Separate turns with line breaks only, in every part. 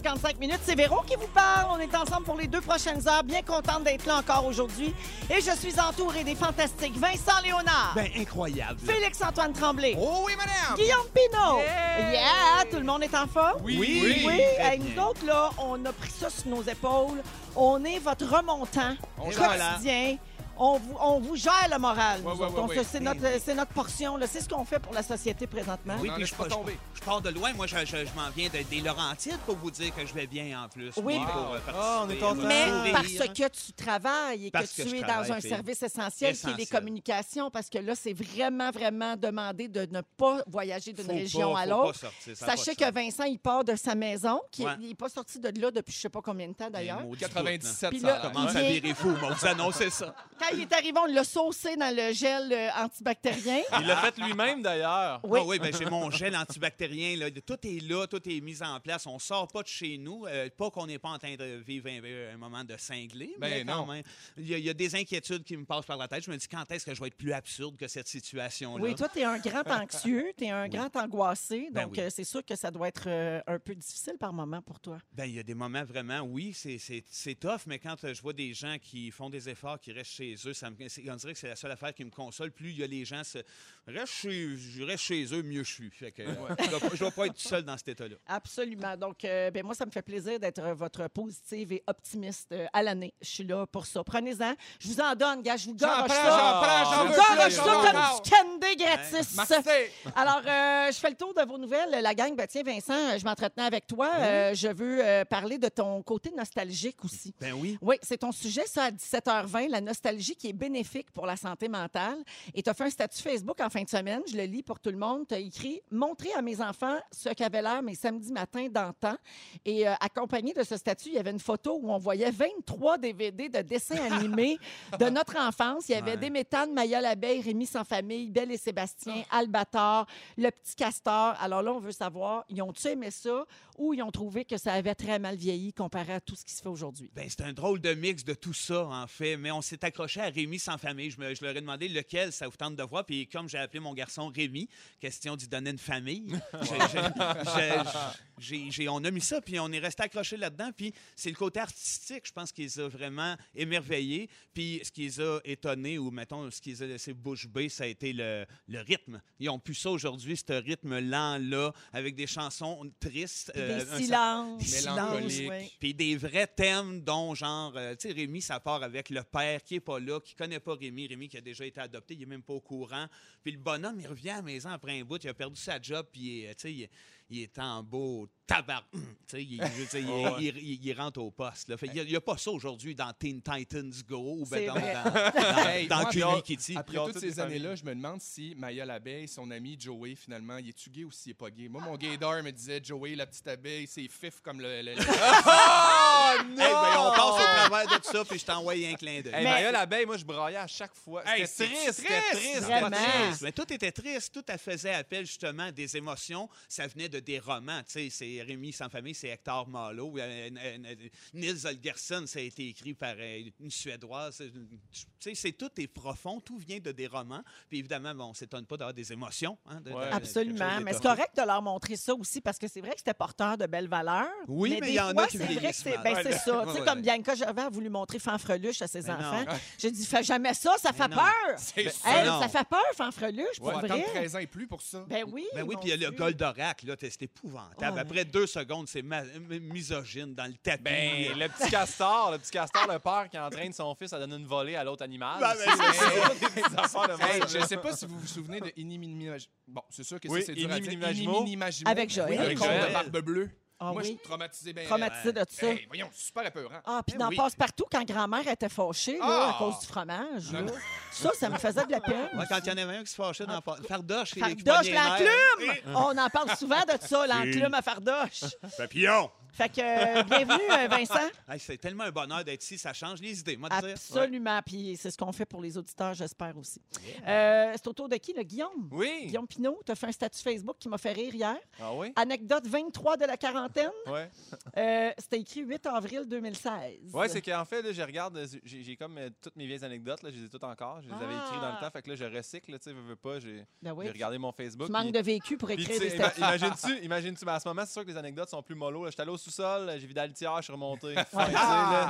15h55 minutes. C'est Véro qui vous parle. On est ensemble pour les deux prochaines heures. Bien contente d'être là encore aujourd'hui. Et je suis entourée des Fantastiques Vincent Léonard,
Ben, incroyable.
Félix-Antoine Tremblay,
Oh oui, madame!
Guillaume Pinot.
Yeah!
Yeah! Tout le monde est en forme?
Oui.
Oui,
Oui,
Hey,
bien.
nous autres, là, on a pris ça sur nos épaules. On est votre remontant
On
quotidien. On vous, on vous gère le moral.
Ouais, ouais, ouais,
C'est notre, c'est notre portion. là. C'est ce qu'on fait pour la société présentement.
Oui, puis je,
pas tomber.
je pars de loin. Moi, je, je- je m'en viens de- des Laurentides pour vous dire que je vais bien en plus.
Oui.
Moi, pour, euh,
Ah, on est content.
Mais parce que tu travailles et
Parce
que, tu es dans un service essentiel, qui est les communications, parce que là, c'est vraiment, vraiment demandé de ne pas voyager d'une région
pas-
à l'autre. Sachez que. Vincent, il part de sa maison, qui n'est pas sorti de là depuis je ne sais pas combien de temps d'ailleurs.
Ben, maudit
97,
Puis
ça.
Commence à virer fou, vous annoncez ça.
Quand il est arrivé, on l'a saucé dans le gel euh, antibactérien.
Il l'a fait lui-même, d'ailleurs.
Oui.
Ah oui, ben, j'ai mon gel antibactérien. Là. Tout est là, tout est mis en place. On sort pas de chez nous. Euh, pas qu'on n'est pas en train de vivre un, un moment de cinglé, mais
Ben
quand
non.
même. Il y, a, il y a des inquiétudes qui me passent par la tête. Je me dis, quand est-ce que je vais être plus absurde que cette situation-là?
Oui, toi, tu es un grand anxieux, tu es un grand angoissé,
Ben
donc
oui.
euh, c'est sûr que ça doit être euh, un peu difficile par moment pour toi.
Ben, il y a des moments vraiment, oui, c'est- c'est c'est tough, mais quand euh, je vois des gens qui font des efforts, qui restent chez eux, me, on dirait que c'est la seule affaire qui me console. Plus il y a les gens, se, reste chez, je reste chez eux, mieux je suis. Fait que, euh, je je dois pas être tout seul dans cet état-là.
Absolument. Donc, euh, ben moi, ça me fait plaisir d'être euh, votre positive et optimiste euh, à l'année. Je suis là pour ça. Prenez-en. Je vous en donne, gars. Je vous garoche ça.
j'en prends,
Je vous garoche ça comme du candy gratis.
Merci!
Alors, euh, je fais le tour de vos nouvelles. La gang, ben, tiens, Vincent, je m'entretenais avec toi. Je veux parler de ton côté nostalgique aussi.
Ben oui.
Oui, c'est ton sujet, ça, à 17h20, la nostalgie qui est bénéfique pour la santé mentale. Et tu as fait un statut Facebook en fin de semaine, je le lis pour tout le monde. Tu as écrit Montrer à mes enfants ce qu'avaient l'air mes samedis matins d'antan. Et euh, accompagné de ce statut, il y avait une photo où on voyait 23 DVD de dessins animés de notre enfance. Il y avait
Ouais.
des méthanes, Maya l'abeille, Rémi sans famille, Belle et Sébastien, Albator, Le petit castor. Alors là, on veut savoir, ils ont-tu aimé ça? Ou ils ont trouvé que ça avait très mal vieilli comparé à tout ce qui se fait aujourd'hui?
Ben, c'est un drôle de mix de tout ça, en fait. Mais on s'est accroché à Rémi sans famille. Je, me- je leur ai demandé lequel ça vous tente de voir. Puis comme j'ai appelé mon garçon Rémi, question d'y donner une famille, on a mis ça, puis on est resté accroché là-dedans. Puis c'est le côté artistique, je pense, qui les a vraiment émerveillés. Puis ce qui les a étonnés, ou mettons, ce qui les a laissé bouche bée, ça a été le, le rythme. Ils ont pu ça aujourd'hui, ce rythme lent-là, avec des chansons tristes. Euh. Des silences,
Mélancolique.
oui.
puis des vrais thèmes dont, genre, euh, tu sais, Rémi, ça part avec le père qui est pas là, qui connaît pas Rémi. Rémi qui a déjà été adopté, il est même pas au courant. Puis le bonhomme, il revient à la maison après un bout, il a perdu sa job, puis est, tu sais, il, est en beau tabac. Tu sais, il, il-
Ouais.
il, il- il rentre au poste. Là. Fait, il n'y a, pas ça aujourd'hui dans Teen Titans Go ou ben dans, dans, dans, Kitty.
Après toutes
toutes
ces années-là, je me demande si Maya l'abeille, son ami Joey, finalement, il est-tu gay ou s'il est pas gay? Moi, mon gaydar me disait Joey, la petite abeille, c'est fif comme le. le- le-
Oh, non!
Hey, ben, on passe au travers de tout ça, puis je t'envoie un clin d'œil.
Hey, Maya l'abeille, moi, je braillais à chaque fois.
Hey,
C'était
c'est
triste, c'était
triste,
triste. triste.
Mais tout était triste, tout faisait appel justement à des émotions. Ça venait de des romans. Tu sais, c'est Rémi sans famille, c'est Hector Malo. Euh, euh, euh, Nils Holgersson, ça a été écrit par euh, une Suédoise. Tu sais, c'est tout est profond, tout vient de des romans. Puis évidemment, bon, on s'étonne pas d'avoir des émotions. hein, de-
Ouais.
Absolument. Mais c'est correct de leur montrer ça aussi parce que c'est vrai que c'était porteur de belles valeurs.
Oui, mais il y en a
fois,
qui
c'est vrai que
vieillissent
c'est ben,
Ouais,
ça. Tu sais,
Ouais,
comme. Bianca Gervais a voulu montrer Fanfreluche à ses
Mais non.
enfants. J'ai dit, fais jamais ça, ça fait
non.
peur.
C'est
Ben,
ça.
Hey,
non.
ça fait peur, Fanfreluche, pour vrai.
13 ans et plus pour ça.
Ben oui.
Ben oui, puis il y a le. Goldorak, là, c'est épouvantable.
Ouais.
Après deux secondes, c'est misogyne dans le tapis.
Ben, le petit castor, le petit castor, le père qui entraîne son fils à donner une volée à l'autre animal.
Ben, ben,
Hey, je sais pas si vous vous souvenez de. Bon, c'est sûr que
Oui,
ça, c'est dur à dire.
Iniminimajimo.
Iniminimajimo.
Avec Joël.
Oui,
Avec
le conte
Joël.
de Barbe Bleue.
Ah
Moi, je
oui?
suis traumatisé bien.
Traumatisé de ça.
Hey, voyons, super épeurant.
Ah, puis
Ben
dans
oui.
Passe-Partout, quand grand-mère était fâchée là, à
Ah!
cause du fromage, là. Ça, ça me faisait de la peine.
Ouais, quand il y en avait un qui se fâchait dans le fardoche, et
Fardoche, l'enclume! On en parle souvent de ça, l'enclume à fardoche.
Papillon!
Fait que euh, bienvenue, euh, Vincent.
Hey, c'est tellement un bonheur d'être ici, ça change les idées, moi, de dire.
Absolument. Puis c'est ce qu'on fait pour les auditeurs, j'espère aussi. Euh, c'est au tour de qui, le Guillaume?
Oui.
Guillaume Pinot, tu as fait un statut Facebook qui m'a fait rire hier.
Ah oui?
Anecdote 23 de la quarantaine.
Ouais.
Euh, C'était écrit 8 avril 2016.
Ouais, c'est qu'en fait, là, je regarde, j'ai comme euh, toutes mes vieilles anecdotes, là, je les ai toutes encore. Je les avais écrites dans le
Ah.
temps, fait que là, je recycle, tu sais, veux, veux pas, j'ai
Ben oui.
j'ai regardé mon Facebook.
Tu manques de vécu pour écrire des statuts.
Imagines-tu, imagines-tu, mais à ce moment, c'est sûr que les anecdotes sont plus mollo. J'étais allé au sous-sol, j'ai vidé la litière, je suis remonté. Ouais.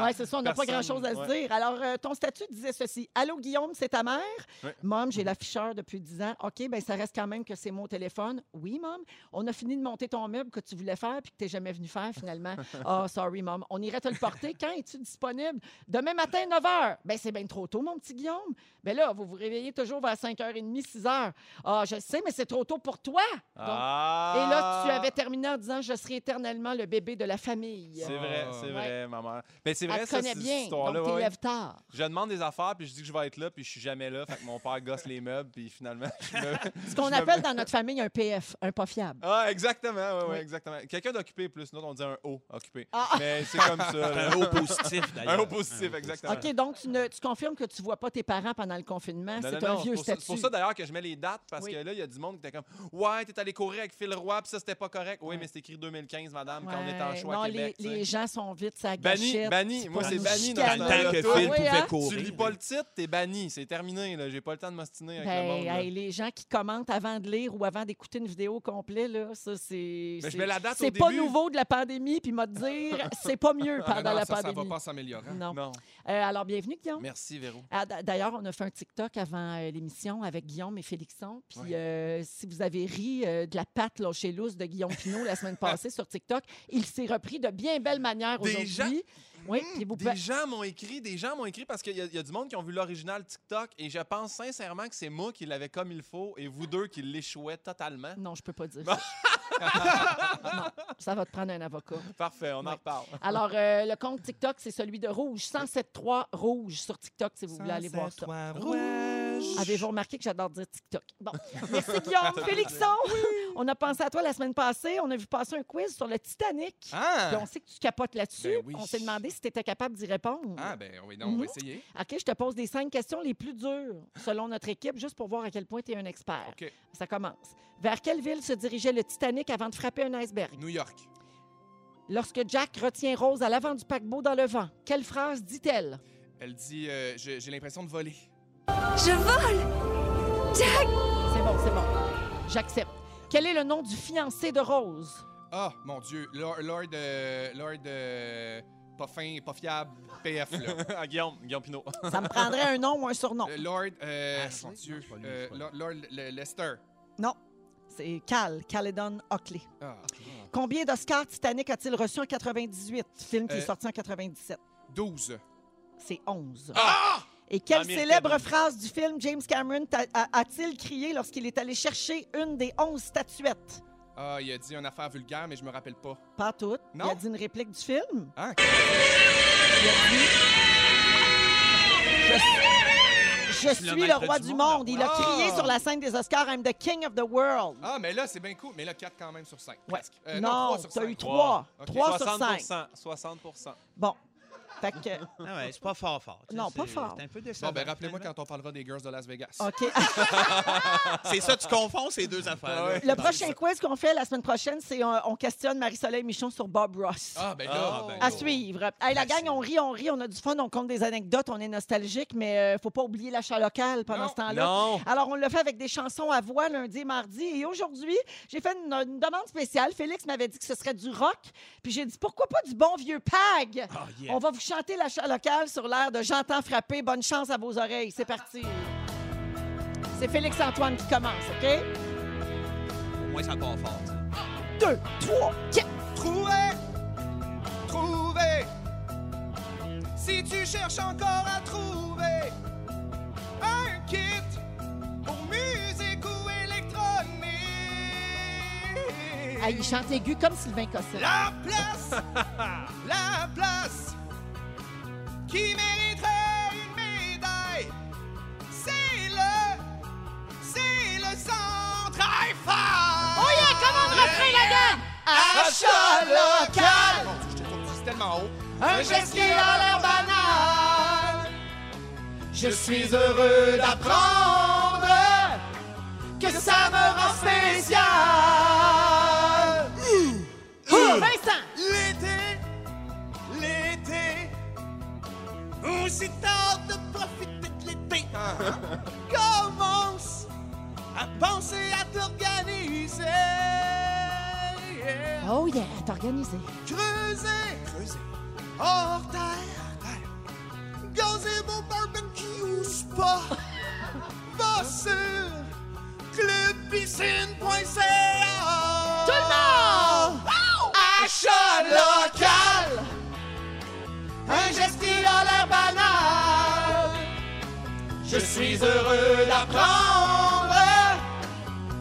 Oui, c'est ça, on n'a pas grand-chose à se
ouais.
dire. Alors, euh, ton statut disait ceci. Allô, Guillaume, c'est ta mère?
Ouais.
Mom, j'ai l'afficheur depuis 10 ans. OK, ben ça reste quand même que c'est mon téléphone. Oui, Mom. On a fini de monter ton meuble que tu voulais faire puis que tu n'es jamais venu faire finalement. Ah, sorry, Mom. On irait te le porter. Quand es-tu disponible? Demain matin, 9 h. Ben c'est bien trop tôt, mon petit Guillaume. Ben là, vous vous réveillez toujours vers 5h30, 6 h. Ah, je sais, mais c'est trop tôt pour toi. Donc,
Ah!
Et là, tu avais terminé en disant Je serai éternellement le bébé de la famille.
C'est vrai,
Ah.
c'est
Ouais.
vrai, ma mère. Mais c'est vrai,
Elle te
ça,
connaît
cette
bien,
histoire-là.
donc
ouais,
tu
ouais.
lèves tard.
Je demande des affaires, puis je dis que je vais être là, puis je suis jamais là. Fait que mon père gosse les meubles, puis finalement, je me...
Ce qu'on
me-
appelle dans notre famille un PF, un pas fiable.
Ah, exactement, oui,
Oui.
oui, exactement. Quelqu'un d'occupé plus, nous on dit un O occupé.
Ah.
Mais c'est comme ça.
Un haut positif, d'ailleurs.
Un O positif, exactement.
OK, donc tu, ne, tu confirmes que tu vois pas tes parents pendant le confinement. C'est un
non,
vieux
pour ça-
statut.
C'est pour ça d'ailleurs que je mets les dates parce
Oui.
que là, il y a du monde qui était comme Ouais, t'es allé courir avec Phil Roy, puis ça, c'était pas correct. Oui,
Ouais.
mais c'est écrit 2015, madame, quand on était en choix
non,
à Québec.
les, gens sont vite sa
Banni, banni. Moi, c'est banni dans
le temps que Phil pouvait courir.
Tu lis pas le titre, t'es banni. C'est terminé. là. J'ai pas le temps de m'ostiner avec
Ben,
le monde. là.
hey, les gens qui commentent avant de lire ou avant d'écouter une vidéo au complet, là, ça, c'est.
Mais je
c'est-
mets la date
C'est pas nouveau de la pandémie, puis m'a dire, c'est pas mieux
Ah,
pendant
non,
la
ça, ça
pandémie.
va pas s'améliorer.
Non.
Non.
Euh, alors, bienvenue, Guillaume.
Merci, Véro.
Ah, D'ailleurs, on a fait un TikTok avant euh, l'émission avec Guillaume et Félixon. Puis euh, si vous avez ri euh, de la patte là, chez Lousse de Guillaume Pinot la semaine passée sur TikTok, il s'est repris de bien belle manière aujourd'hui. Oui, pouvez-
Des gens m'ont écrit, des gens m'ont écrit parce qu'il y, a- il y a du monde qui ont vu l'original TikTok et je pense sincèrement que c'est moi qui l'avais comme il faut et vous deux qui l'échouez totalement.
Non, je peux pas dire ça. non, ça va te prendre un avocat.
Parfait, on en reparle.
Alors, euh, le compte TikTok, c'est celui de Rouge. 107.3 Rouge sur TikTok, si vous voulez aller voir ça. Avez-vous remarqué que j'adore dire TikTok? Bon. Merci, Guillaume. Félixon, on a pensé à toi la semaine passée. On a vu passer un quiz sur le Titanic. Puis
Ah!
on sait que tu capotes là-dessus.
Ben oui.
On s'est demandé si tu étais capable d'y répondre.
Ah, ben oui, non, on
Mhm.
va essayer.
OK, je te pose les cinq questions les plus dures selon notre équipe, juste pour voir à quel point tu es un expert.
OK.
Ça commence. Vers quelle ville se dirigeait le Titanic avant de frapper un iceberg?
New York.
Lorsque Jack retient Rose à l'avant du paquebot dans le vent, quelle phrase dit-elle?
Elle dit euh, je- J'ai l'impression de voler.
Je vole Jack
C'est bon, c'est bon. J'accepte. Quel est le nom du fiancé de Rose?
Ah, mon Dieu. Lord. Lord. euh, Lord euh, pas fin, pas fiable. PF, là.
Ah, Guillaume, Guillaume Pinot.
Ça me prendrait un nom ou un surnom.
Euh, Lord. Euh,
Ashley?
mon Dieu.
Non, c'est pas lui,
euh,
c'est pas lui.
Lord, Lord Le- Lester.
Non. C'est Cal, Caledon Hockley.
Ah.
Combien d'Oscars Titanic a-t-il reçu en 98? Film qui est
Euh,
sorti en 97.
12.
C'est 11.
Ah!
Et quelle célèbre phrase du film James Cameron a-t-il crié lorsqu'il est allé chercher une des 11 statuettes?
Ah, il a dit une affaire vulgaire, mais je me rappelle pas.
Pas toutes. Il
Non.
a dit une réplique du film.
Ah,
Il a dit Je, je suis
le
roi
du
du
monde.
monde. Il a
Ah!
crié sur la scène des Oscars I'm the king of the world.
ah mais là, c'est bien cool. Mais là, 4 quand même sur 5.
Ouais.
Euh,
non,
3 sur
t'as
5.
eu 3.
Ok.
3 sur 5.
60 60
Bon. Fait que,
Ah ouais, c'est pas fort, fort. tu sais,
Non, pas fort.
C'est un peu décevant.
Bon, ben rappelez-moi quand on parlera des Girls de Las Vegas.
OK.
C'est ça, tu confonds ces deux affaires.
Ouais.
Le prochain quiz qu'on fait la semaine prochaine, c'est on, on questionne Marie-Soleil Michon sur Bob Ross.
Ah, ben là.
Ah,
ben
À suivre. Hey, la gang, on rit, on rit, on a du fun, on compte des anecdotes, on est nostalgique, mais euh, faut pas oublier l'achat local pendant
Non.
ce temps-là.
Non.
Alors, on l'a fait avec des chansons à voix lundi et mardi. Et aujourd'hui, j'ai fait une, une demande spéciale. Félix m'avait dit que ce serait du rock. Puis j'ai dit, pourquoi pas du bon vieux PAG?
Ah, yeah.
On va vous chanter l'achat local sur l'air de J'entends frapper. Bonne chance à vos oreilles. C'est parti. C'est Félix-Antoine qui commence, OK?
Au moins, c'est encore fort. sais.
Deux, trois, quatre.
Trouver, trouver. Si tu cherches encore à trouver un kit pour musique ou électronique,
Ah, il chante aigu comme Sylvain Cossette.
la place, la place qui mériterait une médaille, c'est le, c'est le centre iPhone.
Oh yeah, comment on refrain la gang? Achat local!
tellement haut.
Un geste qui a l'air banal. Je suis heureux d'apprendre que ça me rend spécial. Oh, Vincent!
Aussi tard de profiter de l'été. Commence à penser à t'organiser.
Oh yeah, t'es organisé.
Creuser, creuser, hors terre, gazer mon barbecue spa. Va sur clubpiscine.ca.
Tout le monde!
Achat local. Je suis heureux d'apprendre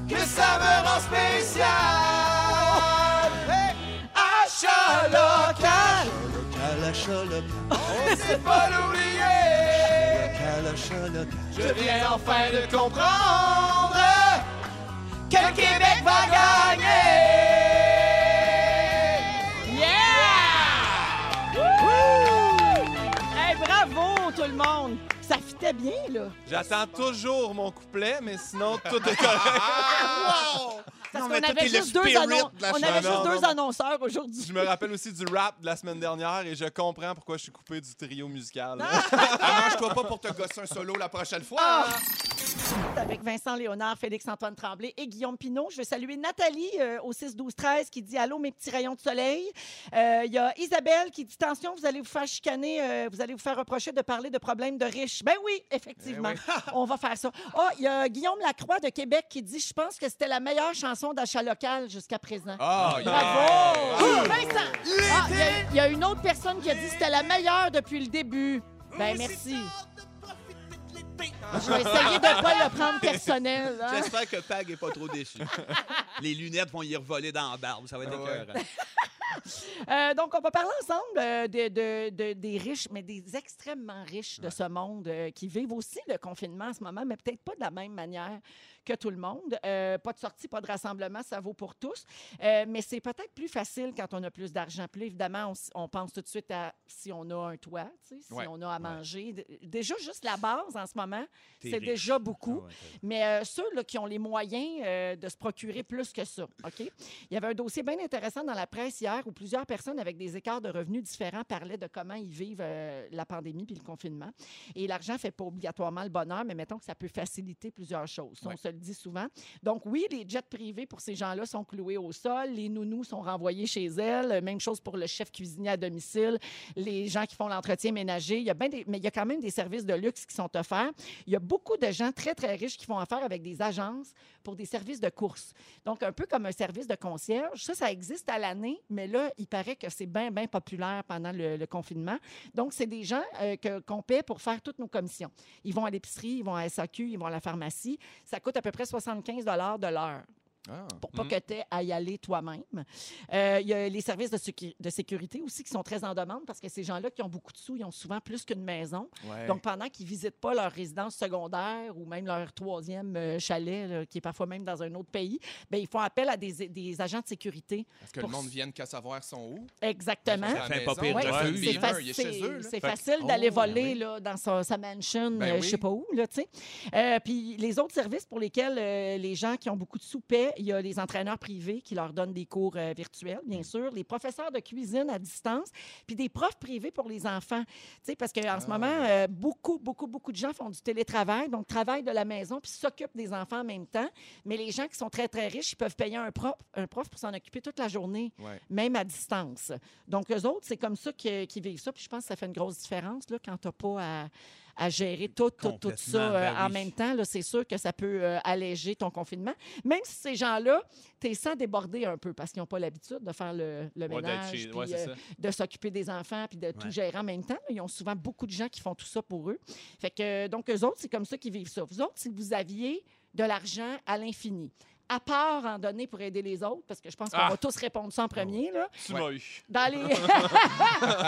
que ça me rend spécial. Hey! Achat local. Local, achat local. On sait pas l'oublier. Local, achat local. Je viens enfin de comprendre que le Québec va gagner.
Bien, là.
J'attends toujours mon couplet, mais sinon, tout est correct.
Parce qu'on
mais toi,
avait
t'es le
juste deux,
spirit
annon-
de la
on avait
chanson.
juste
Non,
deux
non.
annonceurs aujourd'hui.
Je me rappelle aussi du rap de la semaine dernière et je comprends pourquoi je suis coupé du trio musical.
Arrange-toi pas pour te gosser un solo la prochaine fois.
Ah! Avec Vincent Léonard, Félix-Antoine Tremblay et Guillaume Pinot. Je veux saluer Nathalie euh, au 6-12-13 qui dit Allô, mes petits rayons de soleil. Euh, Il y a Isabelle qui dit Attention, vous allez vous faire chicaner, euh, vous allez vous faire reprocher de parler de problèmes de riches. Ben oui, effectivement. On va faire ça. Ah, il y a Guillaume Lacroix de Québec qui dit Je pense que c'était la meilleure chanson d'achat local jusqu'à présent.
Ah.
Bravo! Ah, Vincent! Ah, il y a- il y, a une autre personne qui a dit que c'était la meilleure depuis le début. Ben merci. Je vais essayer de ne pas le prendre personnel. hein.
J'espère que Pag est pas trop déçu. Les lunettes vont y revoler dans la barbe. Ça va être
Ah ouais.
écœurant.
Euh, donc, on va parler ensemble euh, de, de- de- des riches, mais des extrêmement riches de ce monde euh, qui vivent aussi le confinement en ce moment, mais peut-être pas de la même manière que tout le monde. Euh, pas de sortie, pas de rassemblement, ça vaut pour tous. Mais c'est peut-être plus facile quand on a plus d'argent. Puis évidemment, on, pense tout de suite à si on a un toit, si
Ouais.
on a à manger. Déjà, juste la base en ce moment, c'est déjà beaucoup.
Ah ouais,
Mais ceux là, qui ont les moyens de se procurer plus que ça, OK? Il y avait un dossier bien intéressant dans la presse hier où plusieurs personnes avec des écarts de revenus différents parlaient de comment ils vivent euh, la pandémie puis le confinement. Et l'argent ne fait pas obligatoirement le bonheur, mais mettons que ça peut faciliter plusieurs choses. On se le dit souvent. Donc oui, les jets privés pour ces gens-là sont cloués au sol, les nounous sont renvoyés chez elles, même chose pour le chef cuisinier à domicile, les gens qui font l'entretien ménager. Il y a bien des- mais il y a quand même des services de luxe qui sont offerts. Il y a beaucoup de gens très, très riches qui font affaire avec des agences pour des services de course. Donc, un peu comme un service de concierge. Ça, ça existe à l'année, mais là, il paraît que c'est bien, bien populaire pendant le, confinement. Donc, c'est des gens euh, qu'on paie pour faire toutes nos commissions. Ils vont à l'épicerie, ils vont à SAQ, ils vont à la pharmacie. Ça coûte à peu près 75 de l'heure
Ah.
pour pas
Mhm.
que tu aies à y aller toi-même. Euh, Il y a les services de, sécu- de sécurité aussi qui sont très en demande parce que ces gens-là qui ont beaucoup de sous, ils ont souvent plus qu'une maison.
Ouais.
Donc, pendant qu'ils ne visitent pas leur résidence secondaire ou même leur troisième euh, chalet, là, qui est parfois même dans un autre pays, ben, ils font appel à des, des agents de sécurité.
Est-ce que
pour-
le monde vienne qu'à savoir son où?
Exactement. Ouais, c'est facile
Oh,
d'aller
ben
voler
oui.
là, dans sa, sa mansion,
Ben
euh, je
oui.
sais pas où, là. Euh, puis les autres services pour lesquels euh, les gens qui ont beaucoup de sous paient, il y a les entraîneurs privés qui leur donnent des cours euh, virtuels, bien sûr, les professeurs de cuisine à distance, puis des profs privés pour les enfants. Tu sais, parce qu'en ce
Ah.
moment, euh, beaucoup, beaucoup, beaucoup de gens font du télétravail, donc travaillent de la maison puis s'occupent des enfants en même temps. Mais les gens qui sont très, très riches, ils peuvent payer un prof, un prof pour s'en occuper toute la journée
Ouais.
même à distance. Donc, eux autres, c'est comme ça qu'ils vivent ça. Puis je pense que ça fait une grosse différence là, quand tu n'as pas à, à gérer tout, tout, tout ça euh,
ben
en même temps. C'est sûr que ça peut euh, alléger ton confinement. Même si ces gens-là, tu es sans déborder un peu parce qu'ils n'ont pas l'habitude de faire le, le
Ouais,
ménage, puis,
ouais,
euh, de s'occuper des enfants, puis de tout gérer en même temps. Ils ont souvent beaucoup de gens qui font tout ça pour eux. Fait que, donc, eux autres, c'est comme ça qu'ils vivent ça. Vous autres, si vous aviez de l'argent à l'infini, à part en donner pour aider les autres, parce que je pense qu'on
Ah.
va tous répondre ça en premier, là.
Tu
Ouais.
m'as eu.
Dans les,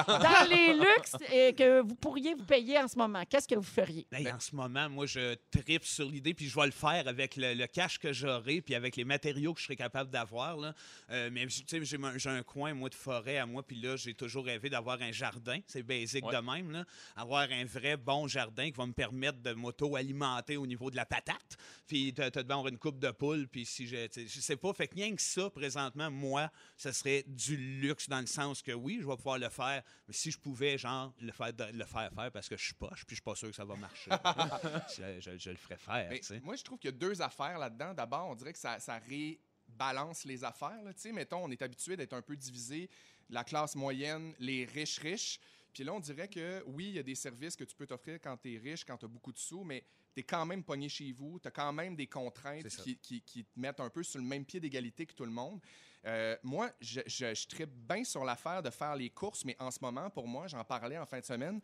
dans les luxes euh, que vous pourriez vous payer en ce moment, qu'est-ce que vous feriez?
Hey, en ce moment, moi, je tripe sur l'idée, puis je vais le faire avec le, le cash que j'aurai, puis avec les matériaux que je serai capable d'avoir. là. Euh, mais tu sais, j'ai un coin, moi, de forêt à moi, puis là, j'ai toujours rêvé d'avoir un jardin. C'est basique
Ouais.
de même. Là. Avoir un vrai bon jardin qui va me permettre de m'auto-alimenter au niveau de la patate. Puis tu devant avoir une coupe de poule, puis si je, je sais pas, fait que rien que ça, présentement, moi, ce serait du luxe dans le sens que oui, je vais pouvoir le faire, mais si je pouvais, genre, le faire, le faire faire parce que je suis poche, puis je suis pas sûr que ça va marcher. je, je- je le ferais faire,
Mais moi, je trouve qu'il y a deux affaires là-dedans. D'abord, on dirait que ça, ça rébalance les affaires. là. Mettons, on est habitué d'être un peu divisé, la classe moyenne, les riches riches. Puis là, on dirait que oui, il y a des services que tu peux t'offrir quand tu es riche, quand tu as beaucoup de sous, mais tu es quand même pogné chez vous. Tu as quand même des contraintes qui, qui- qui te mettent un peu sur le même pied d'égalité que tout le monde. Euh, moi, je, je, je tripe bien sur l'affaire de faire les courses, mais en ce moment, pour moi, j'en parlais en fin de semaine,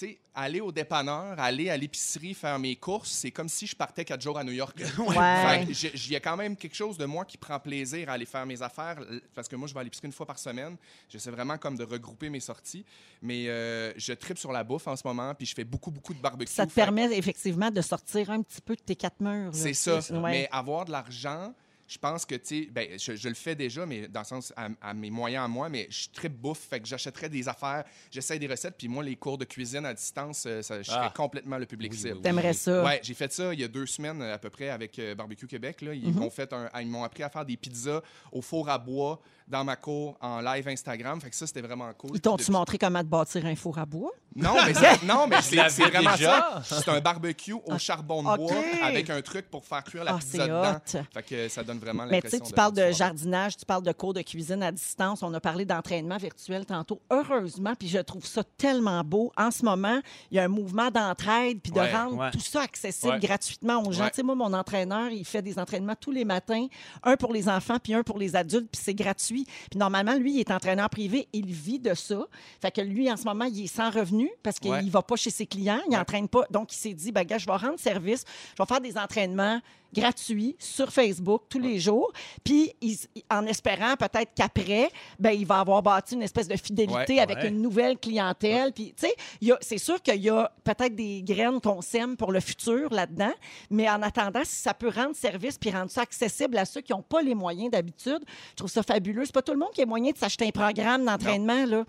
sais, aller au dépanneur, aller à l'épicerie, faire mes courses, c'est comme si je partais quatre jours à New York.
Ouais.
Fait que j'ai- Il y a quand même quelque chose de moi qui prend plaisir à aller faire mes affaires, parce que moi, je vais à l'épicerie une fois par semaine. J'essaie vraiment comme de regrouper mes sorties. Mais euh, je tripe sur la bouffe en ce moment, puis je fais beaucoup, beaucoup de barbecue.
Ça te
Fait
permet effectivement de sortir un petit peu de tes quatre murs.
C'est ça.
Ouais.
Mais avoir de l'argent, je pense que, tu sais, ben, je, je le fais déjà, mais dans le sens à, à mes moyens à moi, mais je tripe bouffe, fait que j'achèterais des affaires, j'essaie des recettes, puis moi, les cours de cuisine à distance, euh, ça, je serais
Ah.
complètement le public
Oui,
cible.
oui, oui.
T'aimerais ça?
Ouais, j'ai fait ça il y a deux semaines à peu près avec euh, Barbecue Québec. Là. Ils
Mhm.
m'ont fait un, ils m'ont appris à faire des pizzas au four à bois dans ma cour en live Instagram. Fait que ça, c'était vraiment cool.
Ils t'ont-tu
Depuis-
montré comment te bâtir un four à bois?
Non, mais c'est, non, mais c'est,
l'avais
c'est vraiment
déjà.
ça. C'est un barbecue au
Ah,
charbon de bois avec un truc pour faire cuire la
Ah,
pizza
c'est
dedans.
hot.
Fait que ça donne vraiment
Mais tu sais, parles de jardinage, tu parles de cours de cuisine à distance. On a parlé d'entraînement virtuel tantôt. Heureusement, puis je trouve ça tellement beau. En ce moment, il y a un mouvement d'entraide, puis de
Ouais,
rendre
ouais.
tout ça accessible
Ouais.
gratuitement aux gens.
Ouais.
Tu sais, moi, mon entraîneur, il fait des entraînements tous les matins, un pour les enfants, puis un pour les adultes, puis c'est gratuit. Puis normalement, lui, il est entraîneur privé, il vit de ça. Fait que lui, en ce moment, il est sans revenu parce qu'il
Ouais.
ne va pas chez ses clients, il
Ouais.
n'entraîne pas. Donc, il s'est dit, ben, gars, je vais rendre service, je vais faire des entraînements gratuits sur Facebook tous les jours. Puis, il- en espérant peut-être qu'après, ben, il va avoir bâti une espèce de fidélité
Ouais,
avec une nouvelle clientèle. Puis, tu sais, c'est sûr qu'il y a peut-être des graines qu'on sème pour le futur là-dedans, mais en attendant, si ça peut rendre service puis rendre ça accessible à ceux qui n'ont pas les moyens d'habitude, je trouve ça fabuleux. C'est pas tout le monde qui a moyen de s'acheter un programme d'entraînement. Là.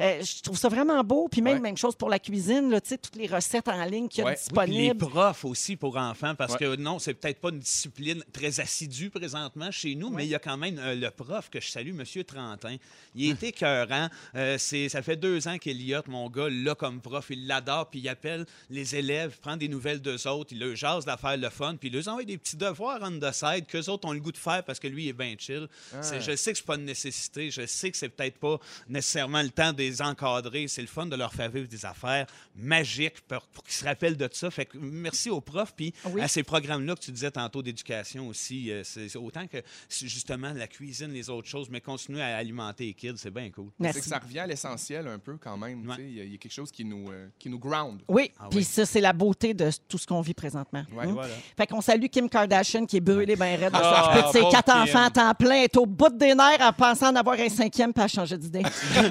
Euh, je trouve ça vraiment beau. Puis même, même chose pour la cuisine, là, toutes les recettes en ligne qu'il y a
Ouais.
Oui, puis les
disponibles.
profs aussi pour enfants, parce
Ouais.
que non, c'est peut-être pas une discipline très assidue présentement chez nous, mais il y a quand même euh, le prof que je salue, M. Trentin. Il est écœurant. Euh, c'est, ça fait deux ans qu'Eliott, mon gars, l'a comme prof. Il l'adore, puis il appelle les élèves, prend des nouvelles d'eux autres, il leur jase d'affaires le fun, puis il leur envoie des petits devoirs on the side qu'eux autres ont le goût de faire parce que lui il est bien chill. C'est- je sais que c'est pas une nécessité, je sais que c'est peut-être pas nécessairement le temps de les encadrer. C'est le fun de leur faire vivre des affaires magiques pour, pour qu'ils se rappellent de ça. Fait que merci aux profs, puis
Oui.
à ces programmes-là que tu disais tantôt d'éducation aussi. euh, c'est autant que c'est justement la cuisine, les autres choses, mais continuer à alimenter les kids, c'est bien cool.
C'est
Merci.
que ça revient à l'essentiel un peu quand même.
Ouais.
Il y, a- il y a quelque chose qui nous, euh, qui nous ground.
Oui,
Ah
puis
oui.
ça, c'est la beauté de tout ce qu'on vit présentement.
Ouais.
Hum.
Voilà.
Fait qu'on salue Kim Kardashian qui est brûlée bien raide de
Ah,
de ses
pauvre
quatre
Kim.
enfants à temps plein. Est au bout des nerfs en pensant en avoir un cinquième a changé d'idée. Euh,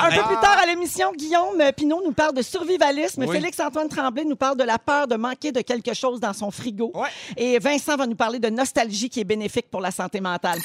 un peu plus tard à l'émission, Guillaume Pinot nous parle de survivalisme.
Oui.
Félix-Antoine Tremblay nous parle de la peur de manquer de quelque chose dans son frigo.
Ouais.
Et Vincent va nous parler de nostalgie qui est bénéfique pour la santé mentale.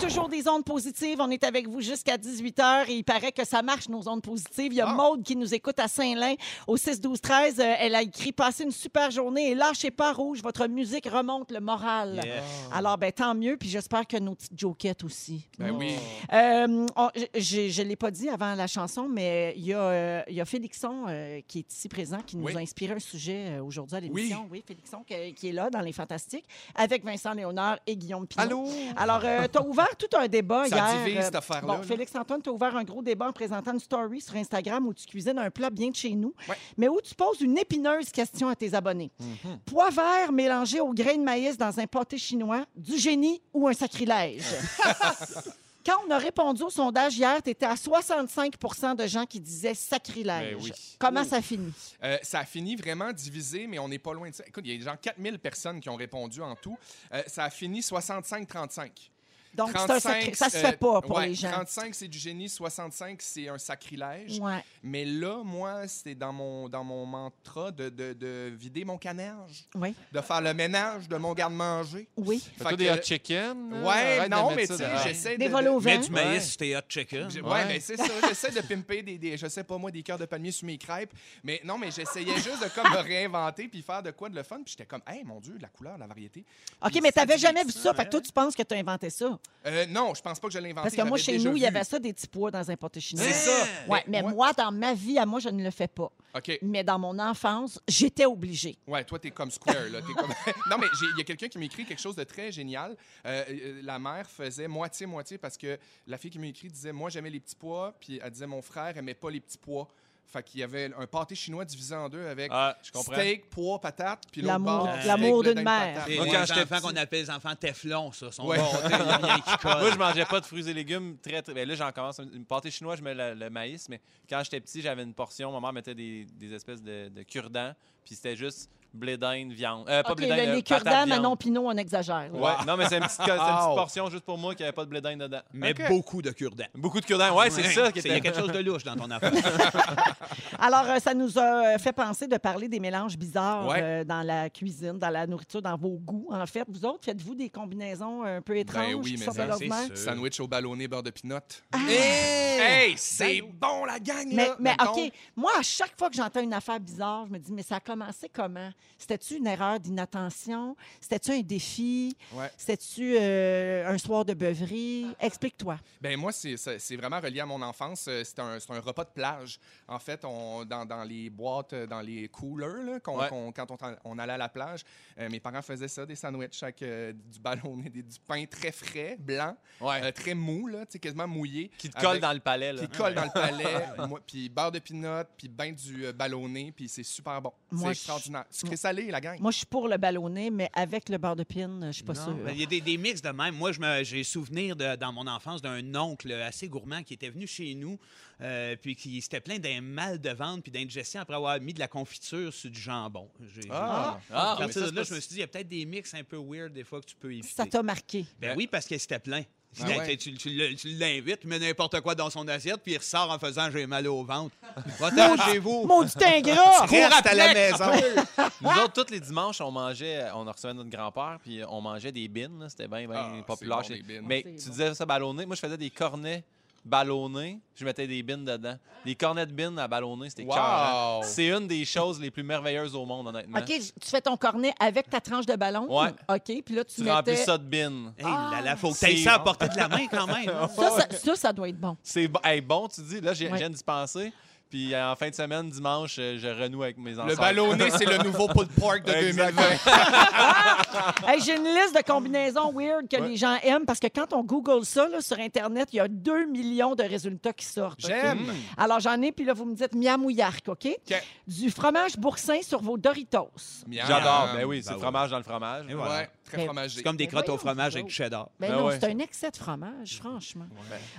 Toujours des ondes positives. On est avec vous jusqu'à 18h et il paraît que ça marche, nos ondes positives. Il y a
Ah.
Maude qui nous écoute à Saint-Lin au 6-12-13. Euh, elle a écrit Passez une super journée et lâchez pas rouge. Votre musique remonte le moral.
Yeah.
Alors, ben, tant mieux. Puis j'espère que nos petites jokettes aussi.
Ben oui.
Euh, on- je ne l'ai pas dit avant la chanson, mais il y a, euh, il y a Félixon euh, qui est ici présent, qui nous
Oui.
a inspiré un sujet euh, aujourd'hui à l'émission. Oui, Félixon que- qui est là dans Les Fantastiques, avec Vincent Léonard et Guillaume Pinot.
Allô?
Alors, tu as ouvert? Tout un débat
Ça
hier.
divise,
euh,
cette affaire-là,
Bon,
là.
Félix-Antoine, tu as ouvert un gros débat en présentant une story sur Instagram où tu cuisines un plat bien de chez nous,
Ouais.
mais où tu poses une épineuse question à tes abonnés. Pois vert mélangé au grain de maïs dans un pâté chinois, du génie ou un sacrilège? Quand on a répondu au sondage hier, tu étais à 65 de gens qui disaient sacrilège.
Ben oui.
Comment ça finit?
Euh, ça a fini vraiment divisé, mais on n'est pas loin de ça. Écoute, il y a genre 4000 personnes qui ont répondu en tout. Euh, ça a fini 65-35.
Donc, c'est un sacri- ça se fait pas pour
euh, ouais,
les gens.
35, c'est du génie. 65, c'est un sacrilège.
Ouais.
Mais là, moi, c'était dans mon, dans mon mantra de, de, de vider mon canage,
Oui.
de faire le ménage de mon garde-manger.
Oui.
Fait
des
que-
hot chicken.
Ouais,
Arrête
non, mais tu sais, j'essaie de...
Des vols au
Mets
vent.
du maïs
Ouais.
sur tes hot chicken.
Ouais.
Ouais, ben c'est ça. J'essaie de pimper des, des, je sais pas moi, des cœurs de palmier sur mes crêpes. Mais non, mais j'essayais juste de comme me réinventer puis faire de quoi de le fun. Puis j'étais comme, hey, mon Dieu, la couleur, la variété.
OK,
Puis
mais tu
ça
n'avais
dit
jamais vu
ça.
Fait que toi, tu penses que tu as inventé ça.
Euh, non, je pense pas que je l'ai inventé.
Parce que moi, chez nous, il y avait ça des petits pois dans un pâté chinois.
C'est ça.
Ouais, mais
moi-
moi, dans ma vie, à moi, je ne le fais pas.
OK.
Mais dans mon enfance, j'étais obligée.
Ouais, toi, t'es comme Square, là. Comme... non, mais il y a quelqu'un qui m'a écrit quelque chose de très génial. Euh, euh, la mère faisait moitié-moitié parce que la fille qui m'a écrit disait Moi, j'aimais les petits pois, puis elle disait Mon frère aimait pas les petits pois. Fait qu'il y avait un pâté chinois divisé en deux avec
Ah, je comprends.
steak, pois, patate, puis l'autre
L'amour-
bord,
l'amour
steak,
d'une mère.
patate.
Et
Moi, quand j'étais
enfants
petit-
qu'on appelle les enfants Teflon, ça, sont
Ouais.
bons. Il n'y a rien qui colle.
Moi, je mangeais pas de fruits et légumes très, très. Ben là, j'en commence. Une pâté chinois, je mets le, le maïs, mais quand j'étais petit, j'avais une portion. Ma mère mettait des, des espèces de, de cure-dents, puis c'était juste blé d'Inde, viande. Euh, pas
OK,
blé
le-
d'Inde, euh, patate viande.
Manon Pinot, on exagère. là.
Ouais, non, mais c'est une petite, c'est une petite
Ow.
portion juste pour moi qui avait pas de blé d'Inde dedans.
Mais
Ok.
beaucoup de cure-dents.
Beaucoup de cure-dents. Ouais, c'est ça qui
Il y a
était.
quelque chose de louche dans ton affaire.
Alors, euh, ça nous a euh, fait penser de parler des mélanges bizarres
Ouais.
euh, dans la cuisine, dans la nourriture, dans vos goûts. En fait, vous autres, faites-vous des combinaisons un peu étranges
Ben oui,
qui
mais
sortent de
ça,
l'ordinaire?
c'est sûr.
Sandwich au ballonné beurre de pinot.
Ah!
Hey, c'est bon, la gang,
Mais,
là!
mais
Mettons-
OK, moi, à chaque fois que j'entends une affaire bizarre, je me dis, mais ça a commencé comment? C'était-tu une erreur d'inattention? C'était-tu un défi?
Ouais.
C'était-tu euh, un soir de beuverie? Explique-toi.
Ben moi, c'est- vraiment relié à mon enfance. Euh, C'est un, un repas de plage. En fait, on, dans, dans les boîtes, euh, dans les coolers, là,
Ouais.
qu'on- quand on, on allait à la plage, euh, mes parents faisaient ça, des sandwichs avec euh, du ballonné, des- du pain très frais, blanc,
Ouais.
euh, très mou, là, quasiment mouillé.
qui te colle dans le palais. Là.
Qui colle dans le palais, puis beurre de pinot, puis ben du euh, ballonné, puis c'est super bon. C'est
je-
Sucré salé, la gang.
Moi, je suis pour le ballonné, mais avec le beurre de pin, je suis pas
mais Il y a des, des mix de même. Moi, je me- j'ai souvenir de- dans mon enfance d'un oncle assez gourmand qui était venu chez nous, euh, puis qui s'était plein d'un mal de ventre puis d'indigestion après avoir mis de la confiture sur du jambon.
Ah!
Ah,
à partir de là,
c'est
je me suis dit, il y a peut-être des mix un peu weird des fois que tu peux éviter.
Ça t'a marqué.
Ben oui, parce que c'était plein.
Ah
Tu-
ouais.
Tu, tu le- tu l'invites, tu mets n'importe quoi dans son assiette, puis il ressort en faisant j'ai mal au ventre. Va-t'en chez vous.
Maudit ingrat!
Reste à la maison.
Nous autres, tous les dimanches, on mangeait, on recevait notre grand-père, puis on mangeait des bines. C'était bien, bien
Ah,
populaire.
bon,
chez-. Mais tu
bon.
disais ça ballonné. Moi, je faisais des cornets ballonnés. Je mettais des bines dedans. Des cornets de bines à ballonner, c'était
Wow!
cœur. C'est une des choses les plus merveilleuses au monde, honnêtement.
OK, tu fais ton cornet avec ta tranche de ballon?
Ouais.
OK, puis là, tu,
Tu remplis
mettais...
ça de bines.
Hey, là, là, faut que tu ça à portée de la main quand même. hein?
Ça, ça, ça, ça doit être bon.
C'est bon. Hey, bon, tu dis. Là, j'ai- viens d'y penser. Puis euh, en fin de semaine, dimanche, euh, je renoue avec mes enfants.
Le ballonné, c'est le nouveau pulled pork de
Exact.
2020.
Hey, J'ai une liste de combinaisons weird que
Ouais.
les gens aiment parce que quand on Google ça là, sur Internet, il y a 2 millions de résultats qui sortent.
J'aime.
Alors, j'en ai, puis là, vous me dites miam ou yark, OK? Du fromage boursin sur vos Doritos.
J'adore. Ben oui, c'est
Ben
le
ouais.
fromage dans le fromage.
Et voilà.
Ouais, très
Ben,
fromagé.
C'est comme des
Ben
crottes au fromage avec du cheddar.
Ben
Ben
non,
ouais.
c'est un excès de fromage, franchement.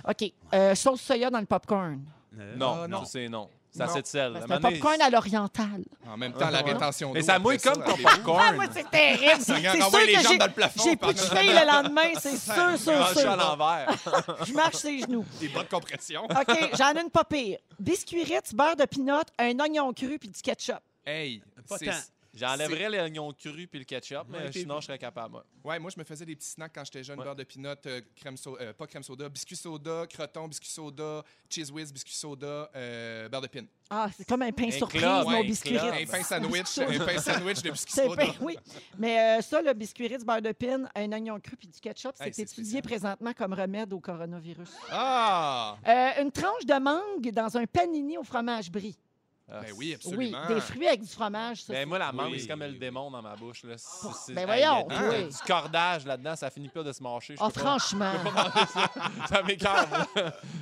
OK. Euh, sauce soya dans le popcorn.
Euh,
Non,
Ah, non.
c'est non. Ça,
Non.
c'est
un
donné,
popcorn à l'orientale.
En même temps, la
Ouais.
rétention
Mais ça mouille comme ton popcorn.
Ah, moi, c'est terrible. C'est sûr
envoie les
que
jambes
j'ai-
dans le plafond,
j'ai plus de cheville le lendemain, c'est sûr, sûr,
Mange ça à
sûr.
l'envers.
Je marche ses genoux.
Des bas de compression.
OK, j'en ai une pas pire. Biscuits Ritz, beurre de pinot, un oignon cru puis du ketchup.
Hey,
Pas
c'est-
tant.
J'enlèverais les oignons crus puis le ketchup, mais
Ouais,
sinon, je serais capable. moi.
Ouais, moi, je me faisais des petits snacks quand j'étais jeune.
Ouais.
Beurre de pinot, euh, crème soda, pas crème soda, biscuit soda, croton, biscuit soda, cheese whiz, biscuit soda, euh, beurre de pin.
Ah, c'est comme un pain
Un
surprise,
club,
mon
ouais, un
biscuit.
Un pain sandwich, un pain sandwich de biscuit
C'est
soda.
pain- oui. Mais euh, ça, le biscuit Ritz, beurre de pin, un oignon cru puis du ketchup, c'est
Hey,
étudié
spécial.
présentement comme remède au coronavirus.
Ah!
Euh, une tranche de mangue dans un panini au fromage brie.
Ah,
Ben oui,
Oui,
absolument.
des fruits avec du fromage. Ça,
Ben, moi, la mangue,
Oui,
c'est comme
oui,
le
oui.
démon dans ma bouche. Là. C'est-
Ben
hey,
voyons,
il y a du-
oui.
du cordage là-dedans, ça finit pas de se mâcher. je
Ah,
peux pas-
franchement.
Ça moi.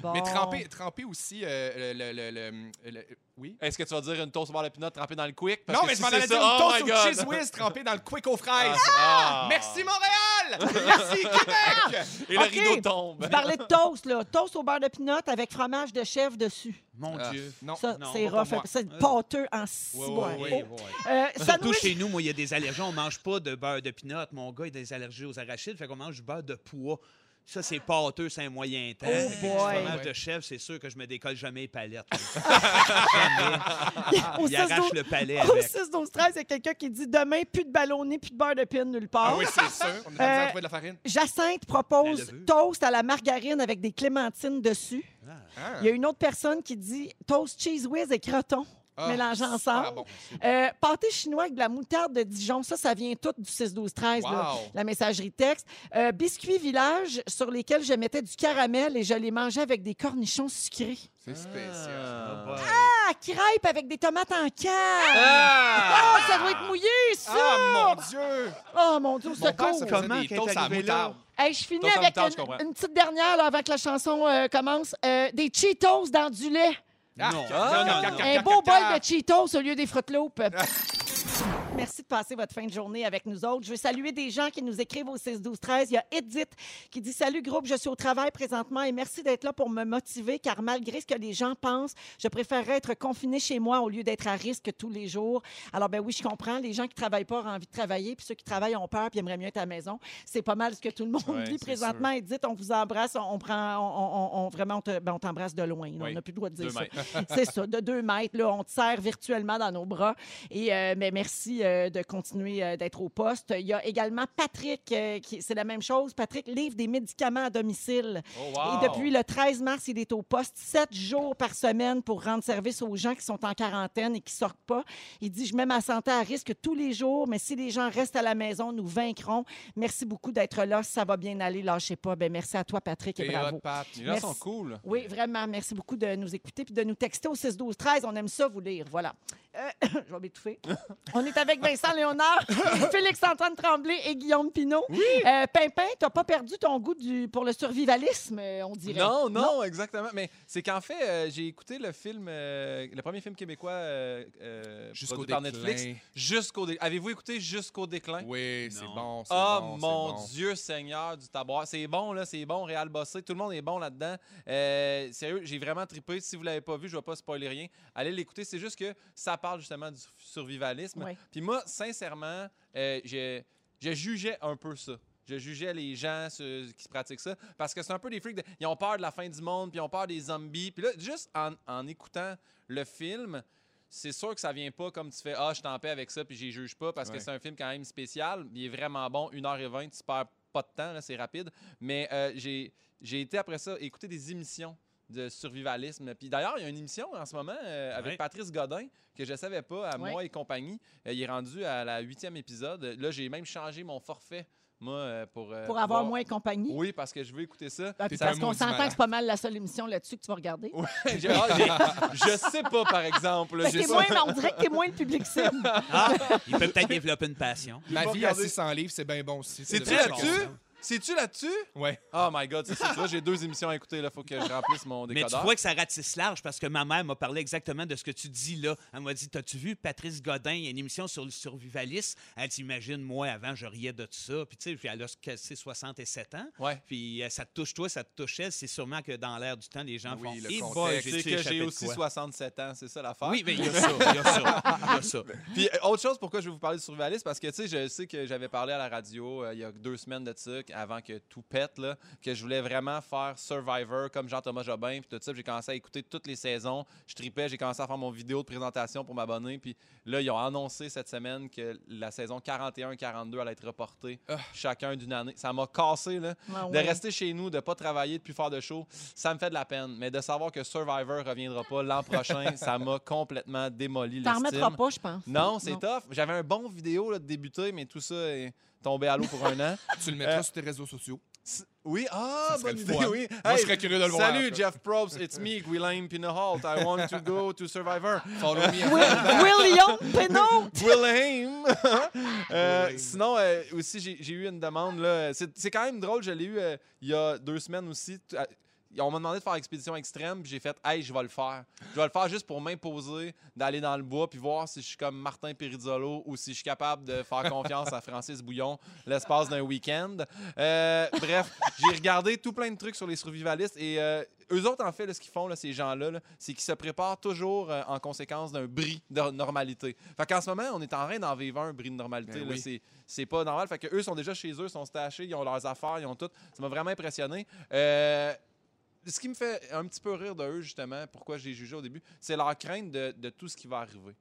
Bon.
Mais tremper, tremper aussi euh, le, le- le- le- le- Oui?
Est-ce que tu vas dire une toast au beurre de pinot trempée dans le quick? Parce
non,
que
mais
si
je m'en
c'est
allais
ça-
dire une
oh
toast au cheese whiz trempé dans le quick aux fraises.
ah.
Merci, Montréal! Merci, Québec!
Et
Ok.
le rideau tombe.
Tu parlais de toast, là. Toast au beurre de pinot avec fromage de chèvre dessus.
Mon
Ah,
Dieu.
non.
Ça,
non,
c'est
pas
rough.
pour moi.
C'est pâteux en six
Ouais,
mois.
ouais,
Oui,
ouais.
oui.
Euh,
Surtout
sandwich-
chez nous, moi, il y a des allergies. On mange pas de beurre de pinot. Mon gars, il a des allergies aux arachides, fait qu'on mange du beurre de pois. Ça, c'est pâteux, c'est un moyen temps.
Oh boy.
fromage
Ouais.
de chèvre, c'est sûr que je me décolle jamais les palettes.
Au
il arrache
6-12
le palais
Au
avec.
6 12 13 il y a quelqu'un qui dit demain, plus de ballonné, plus de beurre de pin nulle part.
Ah oui, c'est sûr. On a
Euh,
de trouver de la farine.
Jacinthe propose toast à la margarine avec des clémentines dessus.
Ah.
Il y a une autre personne qui dit toast cheese whiz et croton
Ah,
mélangés ensemble.
bon.
Euh, pâté chinois avec de la moutarde de Dijon, ça, ça vient tout du 6-12-13, là,
Wow.
la messagerie texte. Euh, biscuits village sur lesquels je mettais du caramel et je les mangeais avec des cornichons sucrés.
C'est spécial.
Ah, boy.
Ah, crêpes avec des tomates en canne!
Ah!
Oh, ça doit être mouillé, ça!
Ah, mon Dieu!
Oh, mon Dieu, c'est cool!
ça
Comment
des
là?
moutarde.
Hey, je finis avec
moutarde,
une, petite dernière là, avant que la chanson euh, commence. Euh, des Cheetos dans du lait.
Ah,
Non. Non, non, non.
Un beau bol de Cheetos au lieu des Fruit Loops. Merci de passer votre fin de journée avec nous autres. Je veux saluer des gens qui nous écrivent au 6 12 13. Il y a Edith qui dit Salut groupe, je suis au travail présentement et merci d'être là pour me motiver car malgré ce que les gens pensent, je préférerais être confinée chez moi au lieu d'être à risque tous les jours. Alors ben oui, je comprends. Les gens qui travaillent pas ont envie de travailler puis ceux qui travaillent ont peur puis aimeraient mieux être à la maison. C'est pas mal ce que tout le monde
Ouais, c'est
présentement. Edith, on vous embrasse. On, on prend, on, on- on- vraiment, on ben, on t'embrasse de loin.
Oui.
On n'a plus le droit de dire
Deux
ça. C'est ça, de deux mètres. Là, on te serre virtuellement dans nos bras. Et euh, mais merci euh, de continuer euh, d'être au poste. Il y a également Patrick, euh, qui c'est la même chose. Patrick livre des médicaments à domicile.
Oh, wow.
Et depuis le 13 mars, il est au poste sept jours par semaine pour rendre service aux gens qui sont en quarantaine et qui sortent pas. Il dit, je mets ma santé à risque tous les jours, mais si les gens restent à la maison, nous vaincrons. Merci beaucoup d'être là. Ça va bien aller. Lâchez pas. Ben, merci à toi, Patrick, et bravo.
Pat.
Les gens
Merci.
sont cool.
Oui, vraiment. Merci beaucoup de nous écouter puis de nous texter au 6 12 13. On aime ça vous lire. Voilà. Euh, je vais m'étouffer. On est avec Vincent Léonard, Félix-Antoine Tremblay et Guillaume Pinault. Euh, Pimpin, tu n'as pas perdu ton goût du, pour le survivalisme, euh, on dirait.
Non, non, exactement. Mais c'est qu'en fait, euh, j'ai écouté le film, euh, le premier film québécois euh, euh,
Jusqu'au
produit par
déclin.
Netflix. Jusqu'au dé- Avez-vous écouté Jusqu'au déclin?
Oui, c'est bon,
Oh
bon,
mon
bon.
Dieu Seigneur du tabac. C'est bon, là, c'est bon, Réal Bossé. Tout le monde est bon là-dedans. Euh, sérieux, j'ai vraiment trippé. Si vous l'avez pas vu, je vais pas spoiler rien. Allez l'écouter. C'est juste que ça parle justement du survivalisme. Puis moi, sincèrement, euh, je, je jugeais un peu ça. Je jugeais les gens ceux qui pratiquent ça parce que c'est un peu des freaks. de- ils ont peur de la fin du monde, puis ils ont peur des zombies. Puis là, juste en, en écoutant le film, c'est sûr que ça vient pas comme tu fais Ah, je t'en paix avec ça, puis j'y juge pas parce
Ouais.
que c'est un film quand même spécial. Il est vraiment bon, 1h20, tu perds pas de temps, c'est rapide. Mais euh, j'ai j'ai été après ça écouter des émissions de survivalisme. Puis d'ailleurs, il y a une émission en ce moment euh, avec
Ouais.
Patrice Godin que je savais pas, à
Ouais.
moi et compagnie. Euh, il est rendu à la huitième épisode. Là, j'ai même changé mon forfait, moi, euh, pour. euh,
Pour avoir
voir-
moins compagnie?
Oui, parce que je veux écouter ça.
Ah, puis
T'es
parce qu'on s'entend que c'est pas mal la seule émission là-dessus que tu vas regarder.
Ouais, j'ai- ah, je sais pas, par exemple. J'ai
t'es moins- on dirait que tu es moins le public cible.
Ah, il peut peut-être développer une passion.
Ma vie à
regarder.
600 livres, c'est bien bon aussi.
C'est-tu là-dessus? C'est-tu là-dessus?
Ouais.
Oh my God, c'est ça. J'ai deux émissions à écouter. Il faut que je remplisse mon
Mais
décodeur.
tu vois que ça ratisse large parce que ma mère m'a parlé exactement de ce que tu dis là. Elle m'a dit T'as-tu vu Patrice Godin? Il y a une émission sur le survivalisme. Elle t'imagine, moi, avant, je riais de tout ça. Puis, tu sais, puis elle a cassé 67 ans.
Ouais.
Puis, euh, ça te touche toi, ça te touche elle. C'est sûrement que dans l'air du temps, les gens
Oui,
font
le contexte.
C'est que j'ai aussi
quoi?
67 ans, c'est ça l'affaire.
Oui, mais il y a ça. Il y a ça. Il y a ça.
Puis euh, autre chose pourquoi je vais vous parler de survivalisme, parce que tu sais, je sais que j'avais parlé à la radio euh, il y a deux semaines de ça, avant que tout pète, là, que je voulais vraiment faire Survivor comme Jean-Thomas Jobin, puis tout ça. J'ai commencé à écouter toutes les saisons. Je tripais, j'ai commencé à faire mon vidéo de présentation pour m'abonner. Puis là, ils ont annoncé cette semaine que la saison 41-42 allait être reportée,
Ah.
chacun d'une année. Ça m'a cassé, là.
Ah
De rester chez nous, de pas travailler, de plus faire de show, ça me fait de la peine. Mais de savoir que Survivor reviendra pas l'an prochain, ça m'a complètement démoli
T'en remettras pas, je pense.
Non, c'est tough. J'avais un bon vidéo là, de débuter, mais tout ça est tombé à l'eau pour un an.
Tu le mettras
Euh,
sur tes réseaux sociaux.
Oui, ah, bonne idée, oui.
Moi, je serais curieux de le voir.
Salut. Jeff Probst. It's me, Guillaume Pinault. I want to go to Survivor.
Follow me.
William!
Wilhelm. Euh,
Wilhelm.
sinon, euh, aussi, j'ai eu une demande. là. C'est quand même drôle. Je l'ai eu euh, il y a deux semaines aussi. On m'a demandé de faire expédition extrême, puis j'ai fait, hey, je vais le faire. Je vais le faire juste pour m'imposer d'aller dans le bois, puis voir si je suis comme Martin Perizzolo ou si je suis capable de faire confiance à Francis Bouillon l'espace d'un week-end. Euh, bref, j'ai regardé tout plein de trucs sur les survivalistes et euh, eux autres, en fait, là, ce qu'ils font, là, ces gens-là, là, c'est qu'ils se préparent toujours euh, en conséquence d'un bris de normalité. Fait qu'en ce moment, on est en train d'en vivre un bris de normalité.
Ben oui.
C'est- pas normal. Fait que eux sont déjà chez eux, sont stachés, ils ont leurs affaires, ils ont tout. Ça m'a vraiment impressionné. Euh, ce qui me fait un petit peu rire de eux, justement, pourquoi j'ai jugé au début, c'est leur crainte de, de tout ce qui va arriver.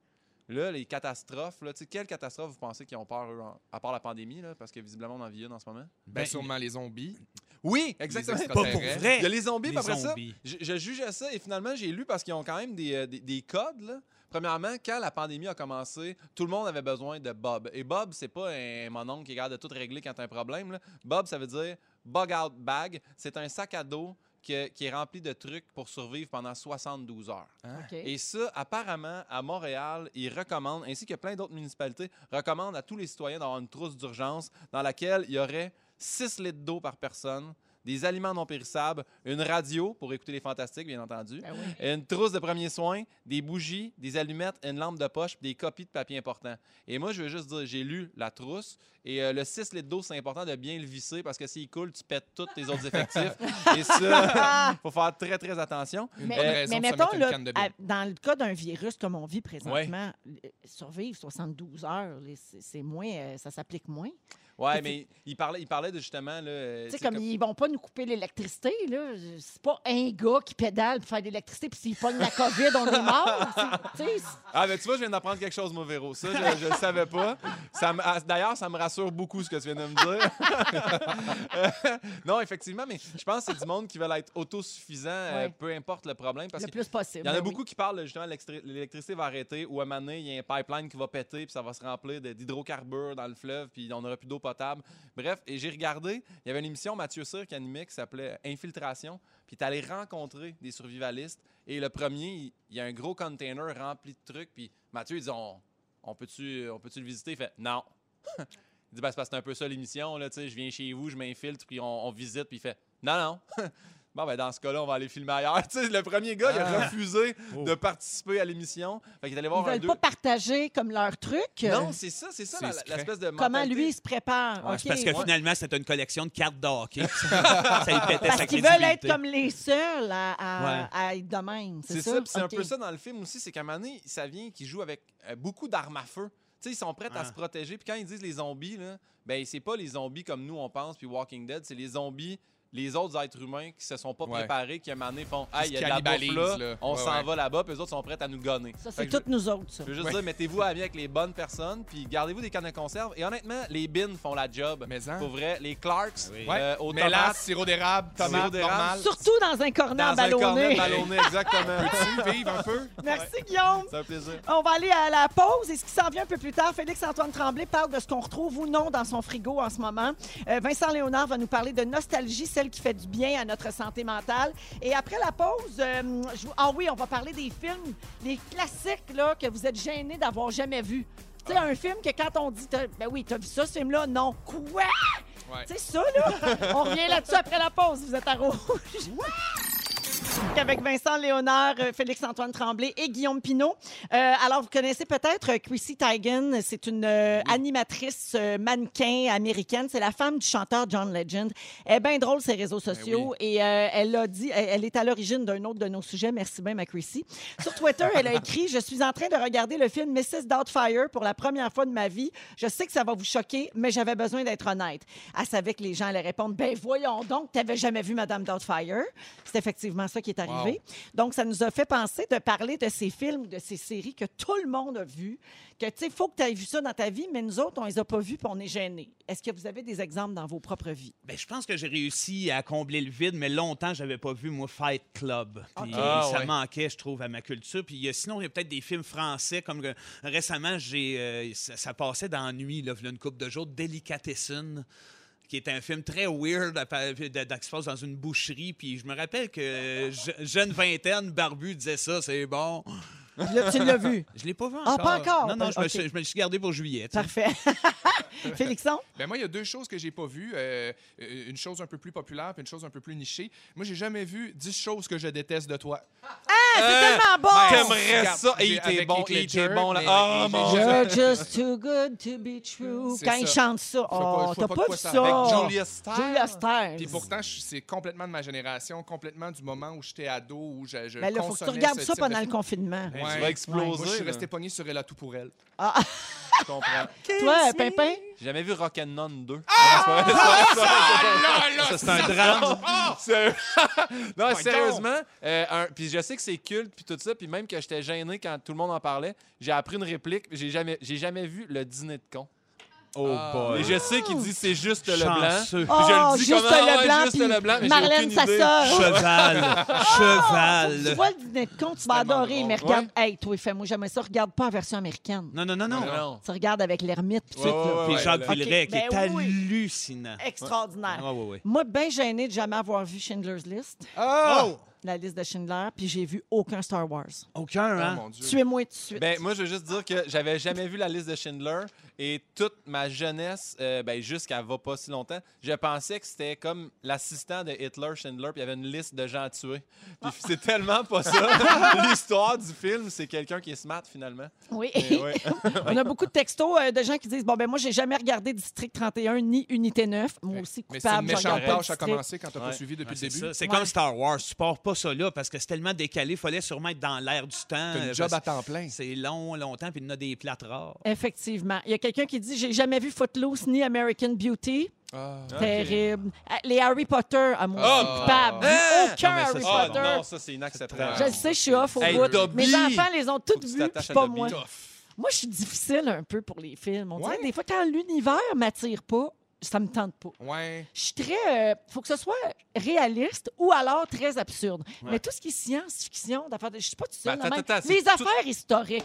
Là, les catastrophes, là, tu sais, quelles catastrophes vous pensez qu'ils ont peur, eux, en- à part la pandémie, là, parce que visiblement, on en vit une en ce moment?
Ben,
Ben,
sûrement les zombies.
Oui, exactement.
Pas pour vrai.
Il y a les zombies,
Les
après ça,
zombies.
je, je jugeais ça et finalement, j'ai lu parce qu'ils ont quand même des, euh, des, des codes. Là. Premièrement, quand la pandémie a commencé, tout le monde avait besoin de Bob. Et Bob, c'est pas un mononcle qui capable de tout régler quand tu as un problème. là. Bob, ça veut dire Bug Out Bag. C'est un sac à dos que- qui est rempli de trucs pour survivre pendant 72 heures.
OK.
Et ça, apparemment, à Montréal, ils recommandent, ainsi que plein d'autres municipalités, recommandent à tous les citoyens d'avoir une trousse d'urgence dans laquelle il y aurait 6 litres d'eau par personne, des aliments non périssables, une radio pour écouter les fantastiques, bien entendu,
Ben oui.
une trousse de premiers soins, des bougies, des allumettes, une lampe de poche, des copies de papier important. Et moi, je veux juste dire, j'ai lu la trousse et euh, le 6 litres d'eau, c'est important de bien le visser parce que s'il coule, tu pètes tous tes autres effectifs. et ça, faut faire très, très attention.
Mais,
raison
mettons, là, à- dans le cas d'un virus comme on vit présentement, euh, survivre 72 heures, c'est moins, euh, ça s'applique moins.
Ouais, mais il parlait, il parlait de justement. Euh,
Tu sais,
sais,
comme, ils vont pas nous couper l'électricité, là. C'est pas un gars qui pédale pour faire de l'électricité, puis s'il pogne la COVID, on est mort.
Ah, ben tu vois, je viens d'apprendre quelque chose, mon Véro. Ça, je ne le savais pas. Ah, D'ailleurs, ça me rassure beaucoup ce que tu viens de me dire. Euh, non, effectivement, mais je pense que c'est du monde qui veut être autosuffisant, euh, peu importe le problème. Parce
le
que
plus possible.
il y en a
ben oui.
beaucoup qui parlent justement l'électri- l'électricité va arrêter ou à un moment donné, il y a un pipeline qui va péter puis ça va se remplir d'hydrocarbures dans le fleuve puis on n'aura plus d'eau potable. Bref, et j'ai regardé, il y avait une émission Mathieu Cyr qui animait qui s'appelait Infiltration puis tu allé rencontrer des survivalistes et le premier, il, il y a un gros container rempli de trucs puis Mathieu il dit on, on peut-tu on peut-tu le visiter? Il fait non. il dit ben, c'est parce que c'est un peu ça l'émission là, tu sais, je viens chez vous, je m'infiltre puis on, on visite puis il fait non non. Bon, ben dans ce cas-là, on va aller filmer ailleurs. Tu sais, le premier gars, il a
Ah.
refusé
Oh.
de participer à l'émission. Fait qu'il est allé
Ils
voir un
veulent
deux.
pas partager comme leur truc.
Non, c'est ça, c'est ça,
C'est
l'espèce de
Comment
mentalité.
lui il se prépare?
Ouais, c'est parce que
ouais.
finalement, c'était une collection de cartes de hockey. ça pétait
Parce qu'ils veulent être comme les seuls à, à-
Ouais.
à être de même.
C'est
C'est
ça, c'est un peu ça dans le film aussi, c'est qu'à un moment donné, ça vient qu'ils jouent avec euh, beaucoup d'armes à feu. Tu sais, ils sont prêts à
Ah.
se protéger. Puis quand ils disent les zombies, là, ben c'est pas les zombies comme nous on pense, puis Walking Dead, c'est les zombies, les autres êtres humains qui se sont pas
Ouais.
préparés, qui à un moment donné font Ah,
se
il y a de la bouffe là,
là.
on s'en
ouais.
va là-bas, puis les autres sont prêts à nous gonner.
Ça, c'est
je-
toutes nous autres, ça.
Je veux juste
Ouais.
dire, mettez-vous à bien avec les bonnes personnes, puis gardez-vous des cannes de conserve. Et honnêtement, les bins font la job.
Mais hein?
Pour vrai, les Clarks,
Oui.
Ouais.
euh, aux
Mélasse, sirop d'érable,
Sirop
tomate,
d'érable.
normal.
Surtout dans un cornet
dans un cornet
ballonné.
ballonné, exactement.
Peux-tu vivre un peu?
Merci, Guillaume.
C'est un plaisir.
On va aller à la pause. Et ce qui s'en vient un peu plus tard, Félix-Antoine Tremblay parle de ce qu'on retrouve ou non dans son frigo en ce moment. Euh, Vincent Léonard va nous parler de nostalgie, celle qui fait du bien à notre santé mentale. Et après la pause, euh, je vous- ah oui, on va parler des films, les classiques là, que vous êtes gênés d'avoir jamais vus. Tu sais, un film que quand on dit, ben oui, t'as vu ça, ce film-là? Non. Quoi?
Ouais.
C'est ça, là? On revient là-dessus après la pause. Vous êtes à rouge. Avec Vincent Léonard, euh, Félix-Antoine Tremblay et Guillaume Pinault. Euh, alors, vous connaissez peut-être euh, Chrissy Teigen. C'est une euh, animatrice euh, mannequin américaine. C'est la femme du chanteur John Legend. Elle est bien drôle, ses réseaux sociaux. Et euh, elle a dit, elle, elle est à l'origine d'un autre de nos sujets. Merci bien, ma Chrissy. Sur Twitter, elle a écrit Je suis en train de regarder le film Mrs. Doubtfire pour la première fois de ma vie. Je sais que ça va vous choquer, mais j'avais besoin d'être honnête. Elle savait que les gens allaient répondre Ben voyons donc, t'avais jamais vu Madame Doubtfire. C'est effectivement ça qui est arrivé. Donc, ça nous a fait penser de parler de ces films, de ces séries que tout le monde a vues. Que, tu sais, il faut que tu aies vu ça dans ta vie, mais nous autres, on les a pas vus puis on est gênés. Est-ce que vous avez des exemples dans vos propres vies?
Ben, je pense que j'ai réussi à combler le vide, mais longtemps, j'avais pas vu, moi, Fight Club. Puis,
Ok.
Ah,
ça
ouais.
manquait, je trouve, à ma culture. Puis euh, sinon, il y a peut-être des films français, comme euh, récemment, j'ai, euh, ça, ça passait dans la nuit, là, il y a une couple de jours, Delicatessen qui est un film très weird qui dans une boucherie. Puis je me rappelle que je- jeune vingtaine, barbu disait ça, c'est bon.
Là, tu l'as vu?
Je l'ai pas vu
Ah,
encore.
pas encore?
Non, non, je, me, suis- je me le suis gardé pour juillet.
Parfait. Félixon?
Ben moi, il y a deux choses que j'ai pas vues. Euh, une chose un peu plus populaire puis une chose un peu plus nichée. Moi, j'ai jamais vu 10 choses que je déteste de toi.
C'est
Euh,
tellement bon!
T'aimerais
Regarde,
ça? Hey, t'es
avec
bon, t'es
Ledger,
bon là.
mais-
Oh mon.
You're just too good to be true.
C'est
Quand
ça.
il chante ça,
Je
oh,
je
t'as pas
pas de
vu
ça-
ça?
avec
Julia Stiles.
Julia Stiles.
Puis pourtant, je- c'est complètement de ma génération, complètement du moment où j'étais ado, où je, je
Mais là, faut que tu regardes ça pendant le confinement.
Ben,
Ouais.
Tu vas exploser.
Moi, je suis
là.
resté pogné sur Elle a tout pour elle.
Je comprends.
Toi, Pimpin?
J'ai jamais vu Rock'n'None 2.
Ah,
Ça, c'est un drame.
Sérieux- non, sérieusement. euh, un- puis je sais que c'est culte, puis tout ça, puis même que j'étais gêné quand tout le monde en parlait, j'ai appris une réplique, j'ai jamais, j'ai jamais vu le dîner de con.
Oh
Ah.
boy.
Et je sais qu'il dit c'est juste le blanc.
Chanceux.
Puis je
Oh,
le dis
juste
comme, ah
le blanc,
juste
puis
le blanc, mais j'ai
Marlène,
aucune
sa
idée.
sœur.
Cheval.
Tu
Cheval.
vois le dîner de con, tu vas
tellement
adorer, mais regarde. Hey, toi, fais-moi jamais ça. Regarde pas la version américaine.
Non, non, non, non.
Tu regardes avec l'ermite pis tout,
Ouais,
là.
ouais,
Puis
ouais,
Jacques
là.
Villeray,
Ok,
qui est
ben oui.
hallucinant.
Extraordinaire.
Ouais, ouais, ouais.
Moi, bien gênée de jamais avoir vu Schindler's List,
Oh!
La liste de Schindler, puis j'ai vu aucun Star Wars.
Aucun,
Oh
hein?
mon Dieu.
Tuez-moi tout de suite.
Ben, moi, je veux juste dire que j'avais jamais vu la liste de Schindler et toute ma jeunesse, euh, ben, jusqu'à va pas si longtemps, je pensais que c'était comme l'assistant de Hitler, Schindler, puis il y avait une liste de gens à tuer. Puis c'est tellement pas ça. L'histoire du film, c'est quelqu'un qui est smart finalement.
oui.
Mais ouais.
On a beaucoup de textos euh, de gens qui disent Bon, ben moi, j'ai jamais regardé District 31 ni Unité 9. Moi aussi,
Mais c'est
coupable.
une méchante
pas
tâche à commencer quand t'as pas
Ouais.
suivi depuis
Ouais,
le
c'est
début.
C'est
Ouais.
comme Star Wars. Tu pars pas ça là parce que c'est tellement décalé. Il fallait sûrement être dans l'air du temps.
T'as
euh,
une job à temps plein.
C'est long, longtemps, puis il y en a des plates rares.
Effectivement. Il y a quelqu'un qui dit J'ai jamais vu Footloose ni American Beauty.
Ah.
Terrible. Ah, Les Harry Potter, à moi,
Oh!
coupable.
Ah!
Aucun
Non, mais ça,
Harry
c'est-
Ah
Potter.
non, ça c'est inacceptable.
Je le sais, je suis off au
Hey,
bout.
Dobby!
Mes enfants les ont toutes vues, pas moi. Moi, je suis difficile un peu pour les films. On dirait des fois, quand l'univers m'attire pas, ça me tente pas.
Ouais.
Je suis très. euh, faut que ce soit réaliste ou alors très absurde.
Ouais.
Mais tout ce qui est science-fiction, d'affaires je suis pas tout seul.
Ben, attends,
les
tout-
affaires historiques.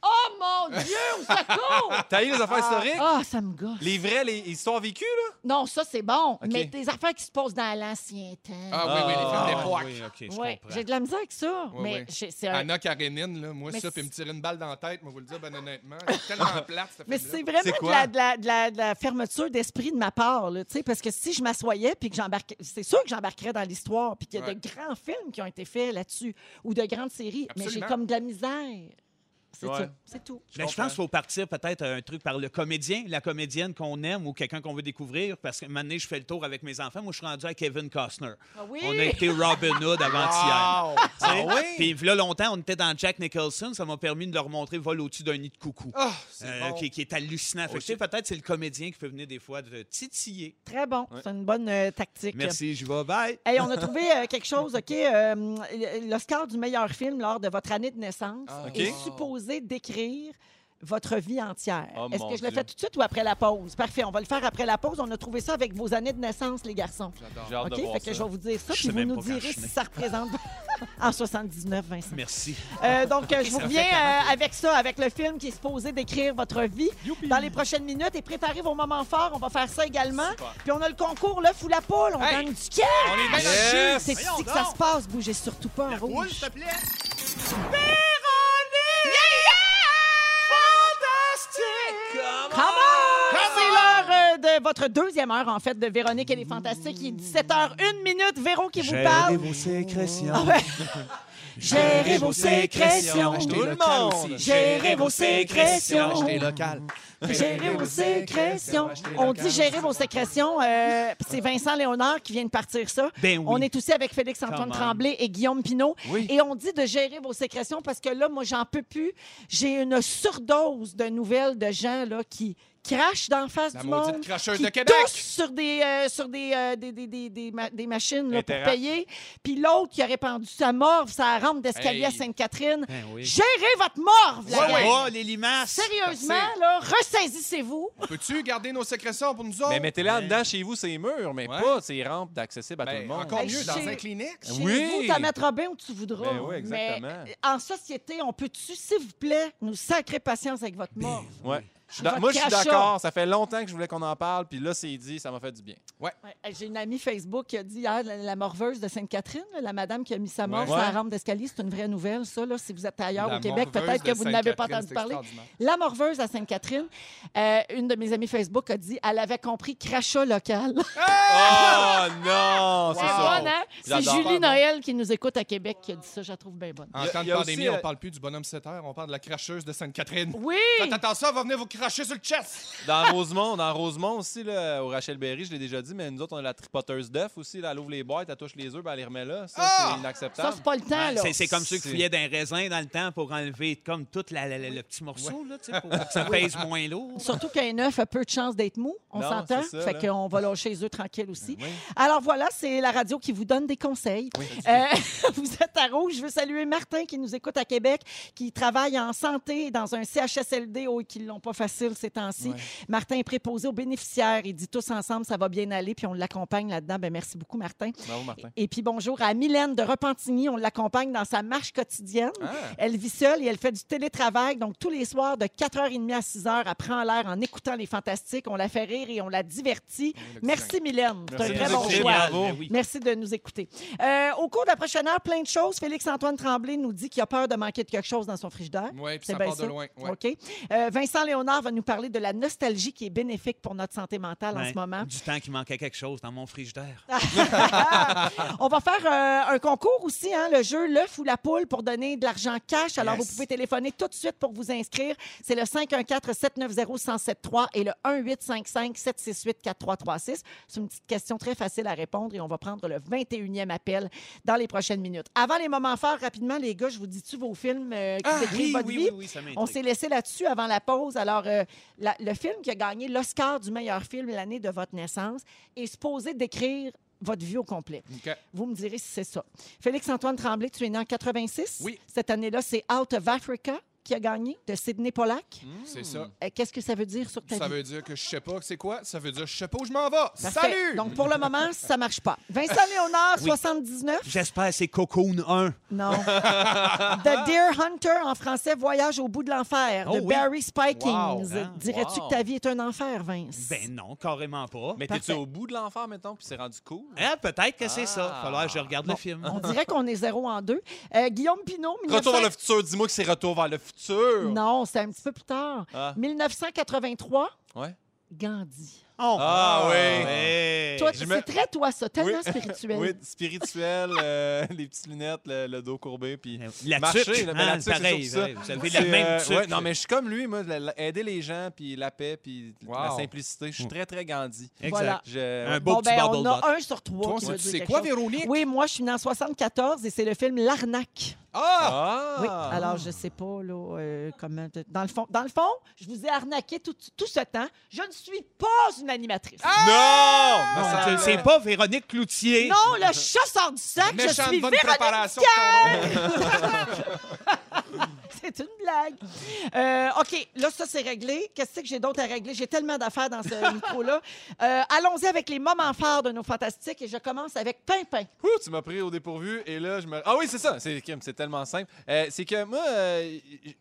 Oh mon Dieu, au secours!
T'as eu les affaires historiques?
Ah, ça me gosse.
Les vraies, les histoires vécues, là?
Non, ça, c'est bon.
OK.
Mais des affaires qui se passent dans l'ancien temps.
Ah oui, oui, les films
Ah,
d'époque.
oui, OK, je
Ouais,
comprends.
j'ai de la misère avec ça.
Ouais,
mais
ouais.
j'ai- c'est un-
Anna Karenine, là, moi,
Mais
ça, puis me tirer une balle dans la tête, moi, vous le dire, ben honnêtement. C'est tellement plate, ce
Mais c'est vraiment
C'est
de
quoi?
la, de la- de la- de la fermeture d'esprit de ma part, là, tu sais, parce que si je m'assoyais puis que j'embarquais, c'est sûr que j'embarquerais dans l'histoire, puis qu'il y a
Ouais.
de grands films qui ont été faits là-dessus ou de grandes séries, mais j'ai
Absolument.
comme de la misère. C'est
Ouais.
tout. C'est tout.
Mais je pense qu'il faut partir peut-être un truc par le comédien, la comédienne qu'on aime ou quelqu'un qu'on veut découvrir. Parce que maintenant, je fais le tour avec mes enfants. Moi, je suis rendu à Kevin Costner.
Ah oui!
On a été Robin Hood avant-hier.
Wow!
Ah oui?
Puis là, longtemps, on était dans Jack Nicholson. Ça m'a permis de leur montrer Vol au-dessus d'un nid de coucou.
C'est
Euh,
bon.
qui, qui est hallucinant. Peut-être c'est le comédien qui peut venir des fois de titiller.
Très bon. C'est une bonne euh, tactique.
Merci, je vais. Bye.
Hey, on a trouvé euh, quelque chose, OK? euh, L'Oscar du meilleur film lors de votre année de naissance
Ah,
est
OK.
Décrire votre vie entière.
Oh,
Est-ce que je le fais tout de suite ou après la pause? Parfait, on va le faire après la pause. On a trouvé ça avec vos années de naissance, les garçons.
J'adore.
OK?
de voir
Fait que je vais vous dire ça,
Je
puis vous nous direz si ça représente en 79, Vincent.
Merci.
Euh, donc, je vous reviens euh, avec ça, avec le film qui est supposé décrire votre vie dans les prochaines minutes. Et préparez vos moments forts. On va faire ça également.
Super.
Puis on a le concours, le fou la poule. On
Hey!
gagne du cash.
On est
Yes!
C'est ici que ça se passe. Bougez surtout pas en rouge.
s'il te plaît.
Come on! C'est l'heure euh, de votre deuxième heure, en fait, de Véronique et les Fantastiques. Il est 17h, 1 minute. Véro qui vous parle.
vos sécrétions.
Ah ouais. Gérez vos sécrétions.
Tout le monde.
Gérez vos sécrétions.
Local.
Gérer vos sécrétions. On dit gérer vos sécrétions. euh, c'est Vincent Léonard qui vient de partir ça.
Ben oui.
On est aussi avec Félix-Antoine. Tremblay et Guillaume Pinault.
Oui.
Et on dit de gérer vos sécrétions parce que là, moi, j'en peux plus. J'ai une surdose de nouvelles de gens là, qui crachent d'en face
La
du
maudite
monde.
cracheuse
qui
de Québec.
sur des, euh, sur des, euh, des, des, des, des ma- des machines là, pour payer. Puis l'autre qui a répandu sa morve, sa rampe d'escalier à
Hey.
Sainte-Catherine.
Ben oui.
Gérez votre morve, la
Ouais, ouais.
Oh, les limaces.
Sérieusement,
Merci.
là, ressaisissez-vous.
Peux-tu garder nos sécrétions pour nous autres?
Mais mettez-les en dedans chez vous, ces murs, mais
Ouais.
pas ces rampes d'accessibles à
Ben,
tout le monde.
Encore
Ben,
mieux, dans un Kleenex.
Chez
Oui.
vous, t'en mettras bien où tu voudras.
Ben oui, exactement.
Mais en société, on peut-tu, s'il vous plaît, nous sacrer patience avec votre mort?
Ouais. Je moi, je suis d'accord. Ça fait longtemps que je voulais qu'on en parle, puis là, c'est dit, ça m'a fait du bien.
Ouais, J'ai une amie Facebook qui a dit hier, la, la morveuse de Sainte-Catherine, la madame qui a mis sa mort
Ouais.
sur la rampe d'escalier, c'est une vraie nouvelle, ça. Là, si vous êtes ailleurs
La
au Québec,
morveuse
peut-être que vous n'avez pas entendu parler. La morveuse à Sainte-Catherine, euh, une de mes amies Facebook a dit elle avait compris crachat local.
Oh non!
C'est
ça.
bonne, hein? C'est. Julie Noël qui nous écoute à Québec qui a dit ça. Je la trouve bien bonne.
En
Il y a-
temps de pandémie,
aussi,
on
euh,
parle plus du bonhomme 7 heures, on parle de la cracheuse de Sainte-Catherine.
Oui!
Faites attention, va venir vous cracher sur le chest!
Dans Rosemont, dans Rosemont aussi, là, au Rachel Berry, je l'ai déjà dit, mais nous autres, on a la tripoteuse d'œufs aussi. Là, elle ouvre les boîtes, elle touche les œufs, ben, elle les remet là. Ça,
Ah!
c'est
Ça,
inacceptable.
c'est pas le temps, là.
c'est, comme ceux qui fouillaient d'un raisin dans le temps pour enlever comme tout la- la- la- le petit morceau, là, tu sais, pour que ça pèse moins lourd.
Surtout qu'un œuf a peu de chance d'être mou, on s'entend.
ça,
Fait qu'on va lâcher les œufs tranquilles aussi.
Oui.
Alors voilà, c'est la radio qui vous donne des conseils. Euh, vous êtes à Rouge. Je veux saluer Martin qui nous écoute à Québec, qui travaille en santé dans un CHSLD oh, qui ne l'ont pas facile ces temps-ci.
Ouais.
Martin est préposé aux bénéficiaires. Il dit tous ensemble, ça va bien aller, puis on l'accompagne là-dedans. Ben, merci beaucoup, Martin.
Bravo, Martin.
Et puis bonjour à Mylène de Repentigny. On l'accompagne dans sa marche quotidienne.
Ah.
Elle vit seule et elle fait du télétravail. Donc, tous les soirs, de 4h30 à 6h, elle prend l'air en écoutant les fantastiques. On la fait rire et on la divertit. Merci, Mylène. C'est un
Merci
très
de
bon
nous écouter,
choix.
bravo.
Ben oui.
Merci de nous écouter. Euh, au cours de la prochaine heure, plein de choses. Félix-Antoine Tremblay nous dit qu'il a peur de manquer de quelque chose dans son frigidaire.
Oui, puis
C'est
ça
bien
part de
ça.
loin. Ouais.
OK. Euh, Vincent Léonard va nous parler de la nostalgie qui est bénéfique pour notre santé mentale en ce moment.
Du temps qui manquait quelque chose dans mon frigidaire.
On va faire euh, un concours aussi, hein, le jeu L'œuf ou la poule pour donner de l'argent cash. Alors,
Yes.
vous pouvez téléphoner tout de suite pour vous inscrire. C'est le 514-790-1073 et le 1855-768-4336. C'est une petite question très facile à répondre et on va prendre le 21e appel dans les prochaines minutes. Avant les moments forts, rapidement, les gars, je vous dis-tu vos films euh, qui décrivent
oui,
votre
oui,
vie?
oui, oui, ça.
On s'est laissé là-dessus avant la pause. Alors, euh, la- le film qui a gagné l'Oscar du meilleur film l'année de votre naissance est supposé décrire votre vie au complet. Vous me direz si c'est ça. Félix-Antoine Tremblay, tu es né en 86.
Oui.
Cette année-là, c'est Out of Africa? Qui a gagné, de Sidney Pollack.
C'est ça.
Euh, Qu'est-ce que ça veut dire sur ta
Ça
vie?
veut dire que je sais pas c'est quoi? Ça veut dire je sais pas où je m'en vais.
Parfait.
Salut!
Donc, pour le moment, ça marche pas. Vincent Léonard,
Oui.
79.
J'espère que c'est Cocoon 1.
Non. The Deer Hunter, en français, Voyage au bout de l'enfer,
Oh
de
oui.
Barry Spikings.
Wow, hein?
Dirais-tu
Wow.
que ta vie est un enfer, Vince?
Ben non, carrément pas.
Mais
Parfait.
t'es-tu au bout de l'enfer, mettons, puis c'est rendu cool?
Ah, peut-être que c'est ça.
Ah.
Falloir que je regarde
Bon,
le film.
On dirait qu'on est zéro en deux. Euh, Guillaume Pinot, 1900...
Retour vers le futur, dis-moi que c'est retour vers le futur.
Non, c'est un petit peu plus tard.
Ah.
1983,
Ouais.
Gandhi.
Oh.
Ah, oui.
Ouais.
Toi, c'est
me-
très toi, ça, tellement
Oui.
spirituel.
Oui, spirituel, euh, les petites lunettes, le, le dos courbé, puis
La
marcher,
tuque,
là, mais
hein,
la tuque, c'est
pareil,
ça. C'est,
la même
euh,
tuque.
ouais, non, mais je suis comme lui, moi, la- la- aider les gens, puis la paix, puis la simplicité. Je suis très, très Gandhi.
Exact.
Voilà.
Je-
Un beau
Bon,
petit
ben, on a un sur trois
Toi,
qui
tu
quelque
quoi. Véronique?
Oui, moi, je suis née en 74 et c'est le film L'Arnaque.
Ah!
Ah!
Oui, alors je sais pas là, euh, comment. Dans le fond, dans le fond, je vous ai arnaqué tout, tout ce temps. Je ne suis pas une animatrice.
Ah! Non!
Non, c'est- pas Véronique Cloutier.
Non, le chat sort du sac. Je
Méchante
suis
bonne
Véronique
préparation.
C'est une blague. Euh, OK, là, ça, c'est réglé. Qu'est-ce que j'ai d'autre à régler? J'ai tellement d'affaires dans ce micro-là. Euh, Allons-y avec les moments forts de nos fantastiques et je commence avec Pimpin.
Ouh, tu m'as pris au dépourvu et là, je me. Ah oui, c'est ça. C'est c'est tellement simple. Euh, c'est que moi,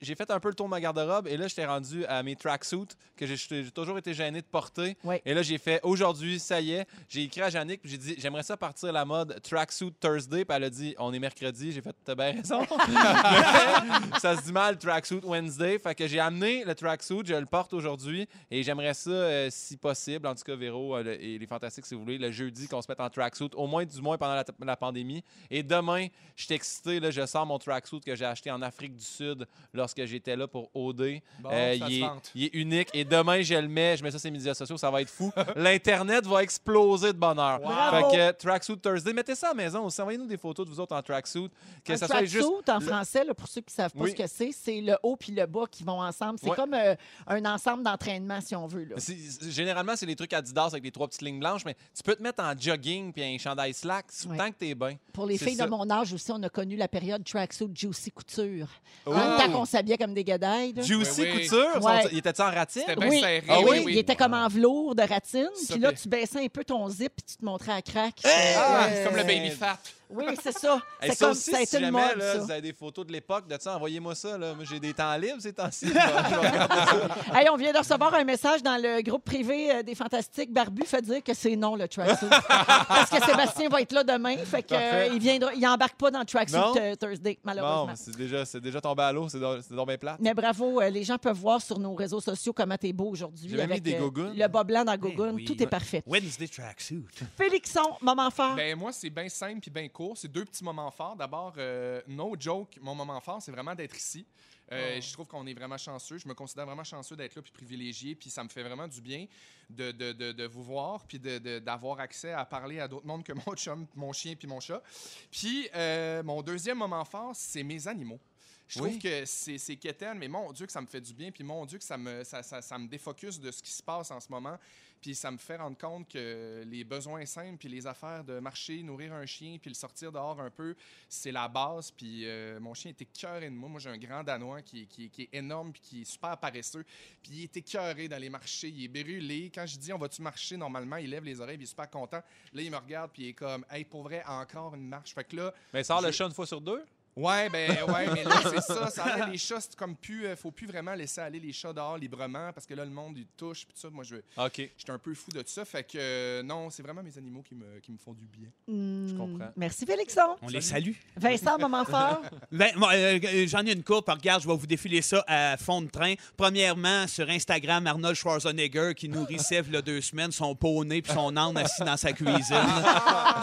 j'ai fait un peu le tour de ma garde-robe et là, j'étais rendu à mes tracksuits que j'ai toujours été gêné de porter.
Oui.
Et là, j'ai fait aujourd'hui, ça y est. J'ai écrit à Jannick j'ai dit j'aimerais ça partir la mode tracksuit Thursday. Puis elle a dit on est mercredi. J'ai fait t'as bien raison. Ça se dit mal tracksuit Wednesday. Fait que j'ai amené le tracksuit, je le porte aujourd'hui et j'aimerais ça, euh, si possible, en tout cas, Véro euh, le- et les Fantastiques, si vous voulez, le jeudi qu'on se mette en tracksuit, au moins du moins pendant la, la pandémie. Et demain, je suis excité, là, je sors mon tracksuit que j'ai acheté en Afrique du Sud lorsque j'étais là pour OD.
Bon,
Euh,
ça
il,
se
est,
vante.
il est unique et demain, je le mets, je mets ça sur les médias sociaux, ça va être fou. L'Internet va exploser de bonheur.
Bravo.
Fait que Tracksuit Thursday, mettez ça à la maison aussi. Envoyez-nous des photos de vous autres en tracksuit. Que
un
ça soit juste.
tracksuit, en
le-
français, là, pour ceux qui ne savent pas
Oui.
ce que c'est, c'est le haut puis le bas qui vont ensemble. C'est
Ouais.
comme euh, un ensemble d'entraînement, si on veut. Là.
C'est- c'est- Généralement, c'est les trucs Adidas avec les trois petites lignes blanches, mais tu peux te mettre en jogging puis un chandail slack
Ouais.
tant que t'es bien.
Pour les filles
ça.
de mon âge aussi, on a connu la période tracksuit Juicy Couture.
Oh.
En même temps qu'on s'habillait comme des gadailles.
Juicy
Oui, oui.
couture,
Ouais.
sont- il était-tu en ratine?
Bien
oui,
serré.
Ah
oui,
oui,
oui.
il était comme en velours de ratine. Puis là,
fait-
tu baissais un peu ton zip puis tu te montrais à crack.
Ah,
Euh,
comme le baby fat.
Oui, c'est ça.
Hey,
C'est
ça
comme
aussi,
ça a
si
été
jamais
mode,
là,
ça.
vous avez des photos de l'époque de ça, envoyez-moi ça. Là. Moi, j'ai des temps libres ces temps-ci.
Hey, on vient de recevoir un message dans le groupe privé euh, des Fantastiques. Barbu fait dire que c'est non, le tracksuit. Parce que Sébastien va être là demain. Fait que, euh, il viendra, il embarque pas dans le tracksuit
Non?
euh, Thursday, malheureusement.
c'est déjà, c'est déjà tombé à l'eau, c'est donc c'est donc bien plate.
Mais bravo, euh, les gens peuvent voir sur nos réseaux sociaux comment t'es beau aujourd'hui.
J'ai même mis
avec
des
euh. Le bas blanc dans gougoune,
oui.
tout est parfait.
Wednesday tracksuit.
Félixon, moment fort.
Ben moi, c'est bien simple puis bien court. C'est deux petits moments forts. D'abord, euh, no joke, mon moment fort, c'est vraiment d'être ici. Euh, Je trouve qu'on est vraiment chanceux. Je me considère vraiment chanceux d'être là puis privilégié. Puis ça me fait vraiment du bien de, de, de, de vous voir puis d'avoir accès à parler à d'autres mondes que mon chum, mon chien puis mon chat. Puis euh, mon deuxième moment fort, c'est mes animaux. Je trouve que c'est c'est quétaine, mais mon Dieu que ça me fait du bien, puis mon Dieu que ça me, ça, ça, ça me défocus de ce qui se passe en ce moment, puis ça me fait rendre compte que les besoins simples, puis les affaires de marcher, nourrir un chien, puis le sortir dehors un peu, c'est la base, puis euh, mon chien était écœuré de moi. Moi, j'ai un grand Danois qui, qui- qui est énorme, puis qui est super paresseux, puis il est écœuré d'aller marcher, il est brûlé. Quand je dis « on va-tu marcher », normalement, il lève les oreilles, puis il est super content. Là, il me regarde, puis il est comme « hey, pour vrai, encore une marche ». Fait que là,
Mais sort le chat une fois sur deux?
Ouais, ben ouais, mais là, c'est ça. ça les chats, c'est comme plus. euh, faut plus vraiment laisser aller les chats dehors librement parce que là, le monde, il touche. Puis tout ça, moi, je
OK,
j'étais un peu fou de ça. Fait que euh, non, c'est vraiment mes animaux qui me, qui me font du bien.
Hmm,
comprends.
Merci, Félixon.
On les salue.
Vincent, moment fort.
Ben, euh, euh, J'en ai une courte. Regarde, je vais vous défiler ça à fond de train. Premièrement, sur Instagram, Arnold Schwarzenegger qui nourrissait il y a deux semaines son poney puis son âne assis dans sa cuisine.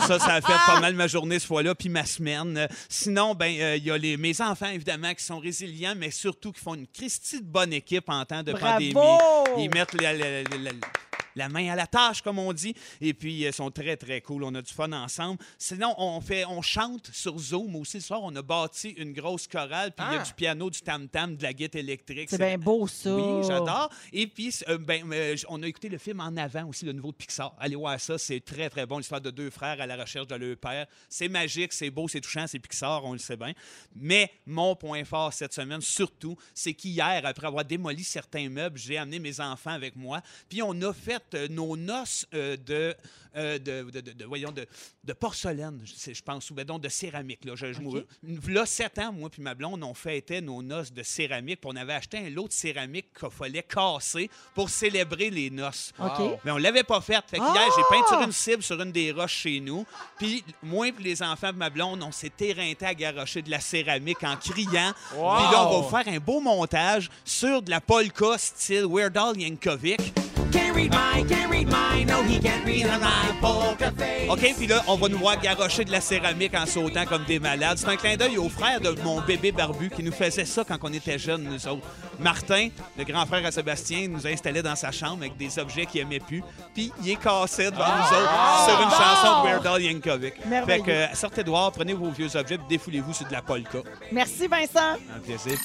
ça, ça a fait pas mal ma journée ce fois-là, puis ma semaine. Sinon, ben euh, il y a les, mes enfants, évidemment, qui sont résilients, mais surtout qui font une Christie de bonne équipe en temps de pandémie. Ils mettent la, la- la- la- main à la tâche, comme on dit. Et puis, ils sont très, très cool. On a du fun ensemble. Sinon, on, fait, on chante sur Zoom aussi. Le soir, on a bâti une grosse chorale. Puis, il y a
Ah!
du piano, du tam-tam, de la guitare électrique.
C'est bien beau, ça.
Oui, j'adore. Et puis, euh, ben, euh, on a écouté le film En avant aussi, le nouveau de Pixar. Allez voir ça, c'est très, très bon. L'histoire de deux frères à la recherche de leur père. C'est magique, c'est beau, c'est touchant, c'est Pixar, on le sait bien. Mais mon point fort cette semaine, surtout, c'est qu'hier, après avoir démoli certains meubles, j'ai amené mes enfants avec moi. Puis, on a fait euh, nos noces euh, de, euh, de, de, de- de- voyons, de, de porcelaine, je pense, ou donc de céramique. Là, je, je-
OK.
là, sept ans, moi puis ma blonde, on fêtait nos noces de céramique. puis on avait acheté un lot de céramique qu'il fallait casser pour célébrer les noces. Mais on l'avait pas fait. Fait que
Ah!
hier, j'ai peint sur une cible sur une des roches chez nous. Puis moi et les enfants de ma blonde, on s'est éreinté à garocher de la céramique en criant.
Wow!
Puis là, on va faire un beau montage sur de la polka style Weird Al Yankovic.
Can't read mine, can't read mine, no he can't read my poker face.
OK, puis là, on va nous voir garocher de la céramique en sautant comme des malades. C'est un clin d'œil au frère de mon bébé barbu qui nous faisait ça quand on était jeunes, nous autres. Martin, le grand frère à Sébastien, nous installait dans sa chambre avec des objets qu'il aimait plus, puis il est cassé devant nous autres sur une
Bon!
chanson de Weird Al Yankovic. Fait
Merveilleux.
que euh, sortez dehors, prenez vos vieux objets, puis défoulez-vous sur de la polka.
Merci, Vincent.
Un plaisir.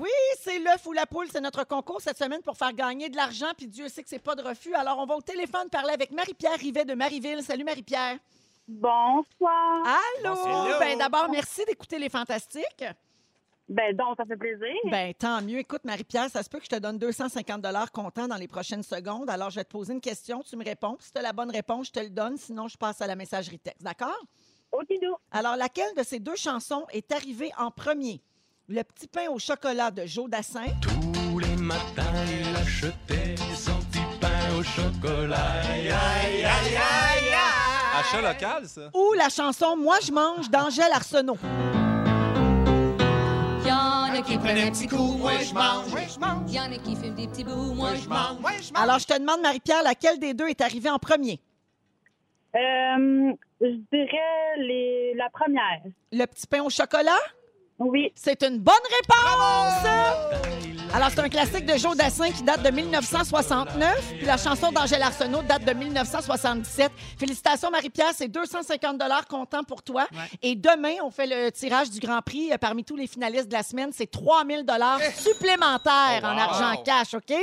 Oui, c'est l'œuf ou la poule. C'est notre concours cette semaine pour faire gagner de l'argent. Puis Dieu sait que c'est pas de refus. Alors, on va au téléphone parler avec Marie-Pierre Rivet de Marieville. Salut, Marie-Pierre.
Bonsoir.
Allô?
Hello.
Ben, d'abord, merci d'écouter les Fantastiques.
Ben donc, ça fait plaisir.
Ben, tant mieux. Écoute, Marie-Pierre, ça se peut que je te donne 250 comptant dans les prochaines secondes. Alors, je vais te poser une question. Tu me réponds. Si tu as la bonne réponse, je te le donne. Sinon, je passe à la messagerie texte. D'accord?
Okidou.
Alors, laquelle de ces deux chansons est arrivée en premier? Le petit pain au chocolat de Joe Dassin
Tous les matins, il achetait son petit pain au chocolat. Aïe, aïe, aïe, aïe, aïe.
Achat local, ça?
ou la chanson Moi, je mange d'Angèle Arsenault?
Y'en a qui prennent un petit coup, moi je mange.
mange.
Y'en a qui fument des petits bouts, moi je mange.
Ouais, je mange.
Alors, je te demande, Marie-Pierre, laquelle des deux est arrivée en premier?
Euh, je dirais les, la première.
Le petit pain au chocolat?
Oui.
C'est une bonne réponse! Alors, c'est un classique de Joe Dassin qui date de 1969, puis la chanson d'Angèle Arsenault date de 1977. Félicitations, Marie-Pierre, c'est 250 comptant pour toi.
Ouais.
Et demain, on fait le tirage du Grand Prix euh, parmi tous les finalistes de la semaine. C'est 3000 supplémentaires
Oh,
en
wow.
argent cash, OK?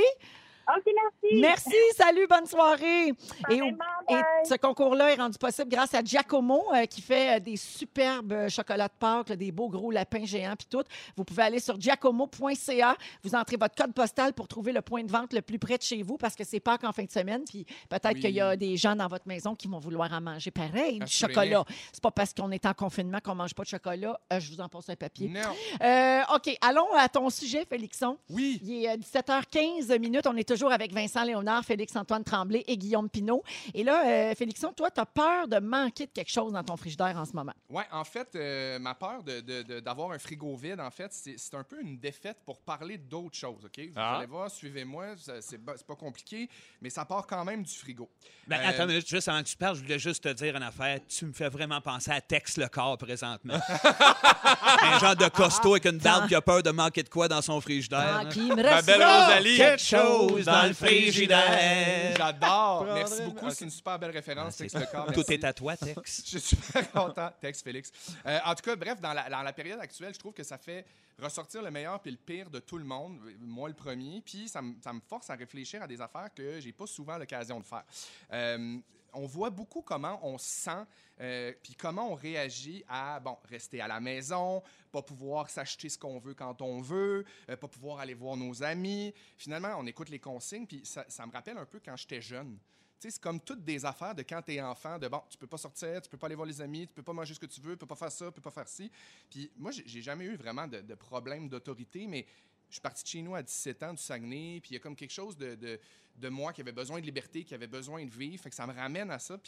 OK, merci.
Merci, salut, bonne soirée. Et, Et ce concours-là est rendu possible grâce à Giacomo, euh, qui fait euh, des superbes euh, chocolats de Pâques, là, des beaux gros lapins géants, puis tout. Vous pouvez aller sur giacomo.ca. Vous entrez votre code postal pour trouver le point de vente le plus près de chez vous, parce que c'est Pâques en fin de semaine. Puis peut-être
Oui.
qu'il y a des gens dans votre maison qui vont vouloir en manger pareil, du chocolat. C'est pas parce qu'on est en confinement qu'on mange pas de chocolat. Euh, je vous en passe un papier.
Non.
Euh, OK, allons à ton sujet, Félixon.
Oui.
Il est euh, 17h15 minutes. On est toujours avec Vincent Léonard, Félix-Antoine Tremblay et Guillaume Pinault. Et là, euh, Félixon, toi, tu as peur de manquer de quelque chose dans ton frigidaire en ce moment?
Ouais, en fait, euh, ma peur d'avoir un frigo vide, en fait, c'est un peu une défaite pour parler d'autres choses, OK? Vous
Ah.
allez voir, suivez-moi, c'est pas compliqué, mais ça part quand même du frigo.
Ben,
Euh,
Attends une minute, juste avant que tu parles, je voulais juste te dire une affaire. Tu me fais vraiment penser à Tex le corps présentement. un genre de costaud avec une barbe qui a peur de manquer de quoi dans son frigidaire.
Ah, qui me
Ma
reste
belle
là.
Rosalie.
Quelque chose dans le frigidaire.
J'adore! Merci beaucoup, c'est une super belle référence, Tex corps.
Tout est à toi, Tex.
Je suis super content. Texte, Félix. Euh, en tout cas, bref, dans la, dans la période actuelle, je trouve que ça fait ressortir le meilleur puis le pire de tout le monde, moi le premier, puis ça, me- ça me force à réfléchir à des affaires que j'ai pas souvent l'occasion de faire. Euh, on voit beaucoup comment on se sent, euh, puis comment on réagit à, bon, rester à la maison, pas pouvoir s'acheter ce qu'on veut quand on veut, euh, pas pouvoir aller voir nos amis. Finalement, on écoute les consignes, puis ça, me rappelle un peu quand j'étais jeune. C'est comme toutes des affaires de quand tu es enfant, de bon, tu peux pas sortir, tu peux pas aller voir les amis, tu peux pas manger ce que tu veux, tu peux pas faire ça, tu peux pas faire ci. Puis moi, j'ai jamais eu vraiment de, de problème d'autorité, mais je suis parti de chez nous à 17 ans, du Saguenay, puis il y a comme quelque chose de, de moi qui avait besoin de liberté, qui avait besoin de vivre, fait que ça me ramène à ça,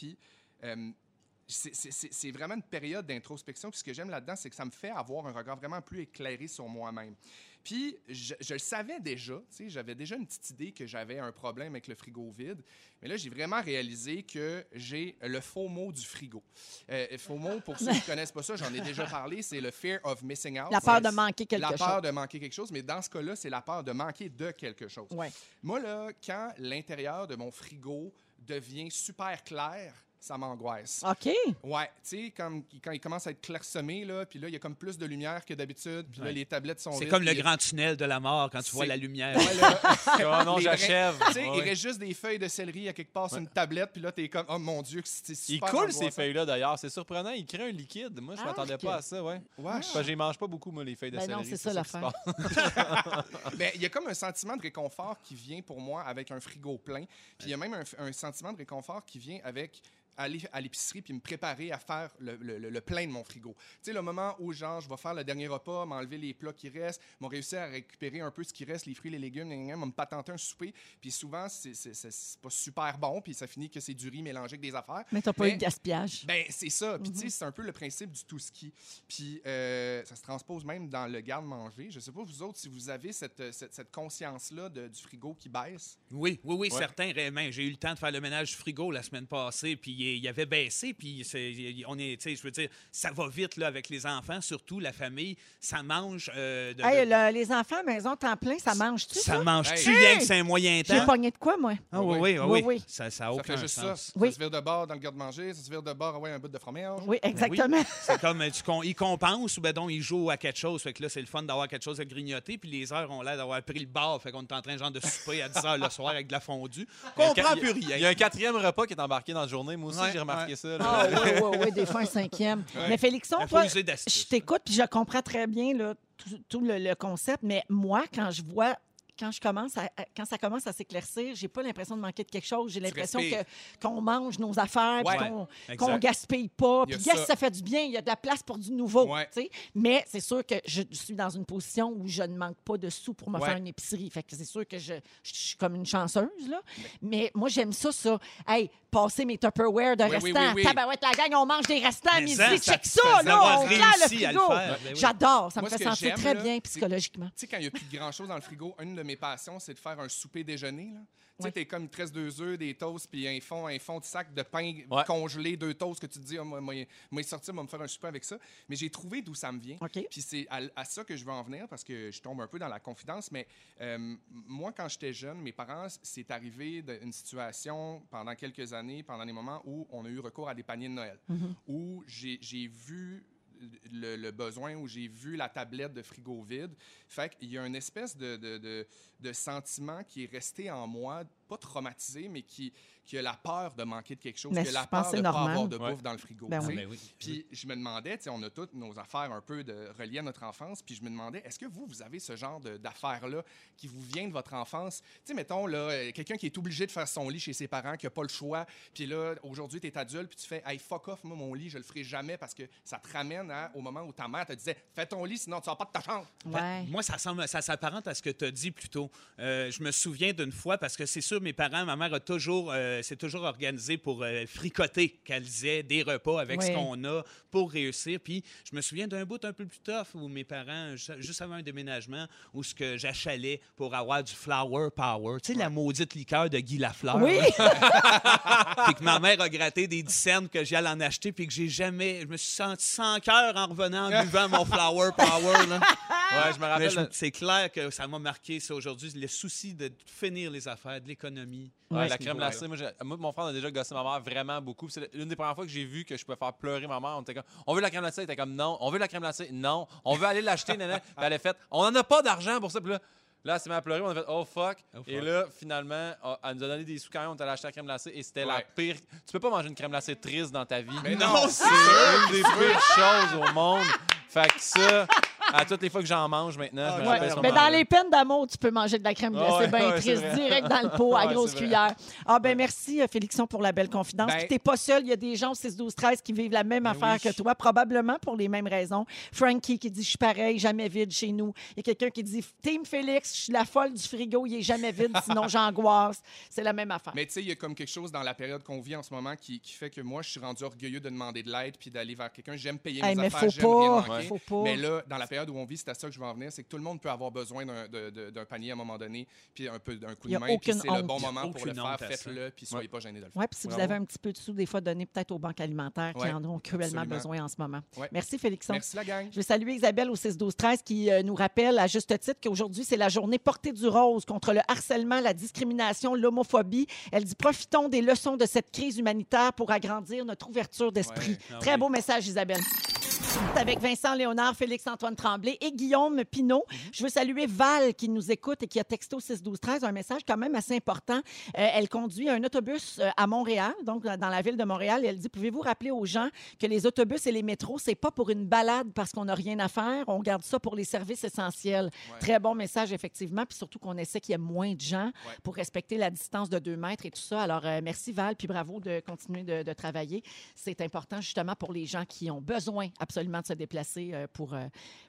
euh, c'est- vraiment une période d'introspection. Puis ce que j'aime là-dedans, c'est que ça me fait avoir un regard vraiment plus éclairé sur moi-même. Puis je, je le savais déjà, tu sais, j'avais déjà une petite idée que j'avais un problème avec le frigo vide. Mais là, j'ai vraiment réalisé que j'ai le faux mot du frigo. Euh, faux mot, pour ceux qui ne connaissent pas ça, j'en ai déjà parlé, c'est le fear of missing out.
La peur de manquer quelque
La
chose.
peur de manquer quelque chose, mais dans ce cas-là, c'est la peur de manquer de quelque chose.
Ouais.
Moi, là, quand l'intérieur de mon frigo devient super clair, ça m'angoisse.
OK.
Ouais, tu sais, comme, quand il commence à être clairsemé, là, puis là, il y a comme plus de lumière que d'habitude, puis là, les tablettes sont
C'est comme le grand tunnel de la mort quand tu vois la lumière.
Ouais, là,
Oh non, j'achève.
tu sais,
Ouais,
il reste juste des feuilles de céleri à quelque part sur une tablette, puis là, t'es comme, oh mon Dieu, que c'est
Il
super
coule ces feuilles-là d'ailleurs, c'est surprenant. Il crée un liquide. Moi, je
Ah,
m'attendais pas à ça, ouais.
Ouais,
je les mange pas beaucoup, moi, les feuilles de
Ben non,
céleri.
c'est ça
qui
l'affaire.
passe.
Ben, il y a comme un sentiment de réconfort qui vient pour moi avec un frigo plein. Puis il y a même un, un sentiment de réconfort qui vient avec aller à l'épicerie puis me préparer à faire le, le- le- le plein de mon frigo. Tu sais, le moment où, genre, je vais faire le dernier repas, m'enlever les plats qui restent, m'ont réussi à récupérer un peu ce qui reste, les fruits, les légumes, me patenter un souper. Puis souvent, c'est pas super bon, puis ça finit que c'est du riz mélangé avec des affaires.
Mais t'as pas eu de gaspillage.
Ben, c'est ça. Puis, tu sais,
Mhm.
c'est un peu le principe du tout ski. Puis, euh, ça se transpose même dans le garde-manger. Je sais pas, vous autres, si vous avez cette, cette, cette conscience-là du frigo qui baisse.
Oui, oui, oui,
Ouais.
certain, réellement. J'ai eu le temps de faire le ménage du frigo la semaine passée, puis il il avait baissé, puis il- on est, tu sais, je veux dire, ça va vite là avec les enfants, surtout la famille, ça mange. euh, de-
Hey,
de-
le- les enfants à maison temps plein, ça mange-tu, ça?
ça? mange-tu
Hey!
rien que c'est un moyen
J'ai
temps?
pogné de quoi, moi?
Ah oui, oui, oui,
Oui,
oui.
oui.
Ça, ça a
Ça
aucun
fait juste ça.
sens.
Oui.
Ça se vire de bord dans le garde-manger, ça se vire de bord, ah ouais, un bout de fromage.
Oui, exactement.
C'est comme, tu con- ils compensent ou ben donc ils jouent à quelque chose. Fait que là, c'est le fun d'avoir quelque chose à grignoter. Puis les heures ont l'air d'avoir pris le bar. Fait qu'on est en train genre de souper à 10 heures le soir avec de la fondue.
Il
Comprends
ca-
plus
Il y a
rien.
un quatrième repas qui est embarqué dans la journée. Moi aussi,
Ouais,
j'ai remarqué
ouais.
ça. là.
Ah oui, oui, oui, des fois un cinquième. Mais Félixon,
Il faut
toi,
user
je t'écoute puis je comprends très bien là, tout, tout le, le concept, mais moi, quand je vois quand je commence à- quand ça commence à s'éclaircir, j'ai pas l'impression de manquer de quelque chose. J'ai l'impression que qu'on mange nos affaires,
Ouais.
qu'on qu'on gaspille pas.
Y
Puis yes,
ça.
ça fait du bien. Il y a de la place pour du nouveau.
Ouais.
tu sais. Mais c'est sûr que je suis dans une position où je ne manque pas de sous pour me
Ouais.
faire une épicerie. Fait que c'est sûr que je, je suis comme une chanceuse là. Mais moi j'aime ça, ça. Hey, passer mes Tupperware de
Oui,
restants.
oui, oui.
Tabarouette, la gang, on mange des restants à
Mais
midi.
ça,
Check ça,
ça-
là. On le
réussi à le
frigo.
ben.
J'adore. Ça
Moi,
me fait sentir très
là,
bien psychologiquement.
Tu sais, quand il n'y a plus grand-chose dans le frigo, une de mes passions, c'est de faire un souper déjeuner. Là. Tu sais, t'es comme il te reste deux œufs, des toasts, puis un fond, un fond de sac de pain
Ouais.
congelé, deux toasts que tu te dis, ah, moi, moi, moi, sortir, moi, me faire un souper avec ça. Mais j'ai trouvé d'où ça me vient.
OK.
Puis c'est à, à ça que je veux en venir parce que je tombe un peu dans la confidence. Mais euh, moi, quand j'étais jeune, mes parents, c'est arrivé d'une situation pendant quelques années, pendant des moments où on a eu recours à des paniers de Noël,
Mhm.
où j'ai vu le, besoin, où j'ai vu la tablette de frigo vide. Fait qu'il y a une espèce de, de, de sentiment qui est resté en moi, pas traumatisé, mais qui, qui a la peur de manquer de quelque chose,
Mais
qui a la peur de ne pas avoir de
Ouais.
bouffe dans le frigo.
Ben oui.
Ben oui.
Puis je me demandais, tu sais, on a toutes nos affaires un peu de, reliées à notre enfance, puis je me demandais, est-ce que vous, vous avez ce genre d'affaires-là qui vous vient de votre enfance? Tu sais, mettons, là, euh, quelqu'un qui est obligé de faire son lit chez ses parents, qui n'a pas le choix, puis là, aujourd'hui, tu es adulte, puis tu fais, hey, fuck off, moi, mon lit, je le ferai jamais parce que ça te ramène à- au moment où ta mère te disait, fais ton lit, sinon tu sors pas de ta chambre.
Ouais.
Moi, ça semble, ça s'apparente à ce que tu as dit plus tôt. Euh, je me souviens d'une fois, parce que c'est sûr, mes parents, ma mère a toujours, euh, s'est toujours organisée pour euh, fricoter, qu'elle disait, des repas avec ce qu'on a pour réussir. Puis je me souviens d'un bout un peu plus tough où mes parents, ju- juste avant un déménagement, où ce que j'achalais pour avoir du flower power. Tu sais, la maudite liqueur de Guy Lafleur.
Oui,
puis que ma mère a gratté des dizaines que j'y allais en acheter, puis que j'ai jamais. Je me suis senti sans cœur en revenant en buvant mon flower power. Là.
Ouais, je me rappelle.
je- c'est clair que ça m'a marqué, ça, aujourd'hui, le souci de finir les affaires, de l'économie.
Ouais, la crème glacée, moi, mon frère a déjà gossé ma mère vraiment beaucoup. C'est l'une des premières fois que j'ai vu que je pouvais faire pleurer ma mère. On était comme, on veut la crème glacée? Elle était comme, non. On veut la crème glacée? Non. On veut aller l'acheter. nana. Puis elle a fait, on n'en a pas d'argent pour ça. Puis là, là, elle s'est à pleurer. On a fait, oh fuck.
Oh, fuck.
Et là, finalement, oh, elle nous a donné des sous quand même. On est allé acheter la crème glacée. Et c'était la pire. Tu peux pas manger une crème glacée triste dans ta vie.
Mais
Non, C'est
une des pires choses au monde. Fait que ça, à toutes les fois que j'en mange maintenant, je me rappelle ce
mais dans les peines d'amour, tu peux manger de la crème glacée
Ouais,
bien triste, direct dans le pot, à grosse cuillère. Ah ben merci, euh, Félixon, pour la belle confidence.
Ben-
Puis t'es pas seul, il y a des gens au 6, 12, 13 qui vivent la même
Ben
affaire
oui.
que toi, probablement pour les mêmes raisons. Frankie qui dit « Je suis pareil, jamais vide chez nous ». Il y a quelqu'un qui dit « Team Félix, je suis la folle du frigo, il est jamais vide, sinon j'angoisse ». C'est la même affaire.
Mais tu sais, il y a comme quelque chose dans la période qu'on vit en ce moment qui, qui fait que moi, je suis rendu orgueilleux de demander de l'aide puis d'aller vers quelqu'un. J'aime payer
Hey,
mes
mais
affaires,
faut
rien
pas,
manquer.
faut pas.
Mais là, dans la période où on vit, c'est à ça que je veux en venir, c'est que tout le monde peut avoir besoin d'un panier à un moment donné, puis un peu d'un coup
Il y
de
a
main, puis c'est le bon
Il y a
moment pour le faire, faites-le, puis soyez pas gênés de le faire.
Oui, puis si vous avez un petit peu de sous, des fois, donnez peut-être aux banques alimentaires qui
Ouais,
en ont cruellement
absolument.
besoin en ce moment.
Ouais.
Merci, Félixon.
Merci la gang.
Je veux saluer Isabelle au 6-12-13 qui euh, nous rappelle à juste titre qu'aujourd'hui, c'est la journée portée du rose contre le harcèlement, la discrimination, l'homophobie. Elle dit profitons des leçons de cette crise humanitaire pour agrandir notre ouverture d'esprit.
Ouais.
Ah
Très
oui.
beau message, Isabelle. Avec Vincent Léonard, Félix-Antoine Tremblay et Guillaume Pinault. Je veux saluer Val qui nous écoute et qui a texté au 6-12-13 un message quand même assez important. Euh, elle conduit un autobus euh, à Montréal, donc euh, dans la ville de Montréal. Et elle dit Pouvez-vous rappeler aux gens que les autobus et les métros, c'est pas pour une balade parce qu'on n'a rien à faire? On garde ça pour les services essentiels.
Ouais.
Très bon message, effectivement. Puis surtout qu'on essaie qu'il y ait moins de gens
Ouais.
pour respecter la distance de deux mètres et tout ça. Alors, euh, merci Val, puis bravo de continuer de, de travailler. C'est important justement pour les gens qui ont besoin absolument de se déplacer euh, pour, euh,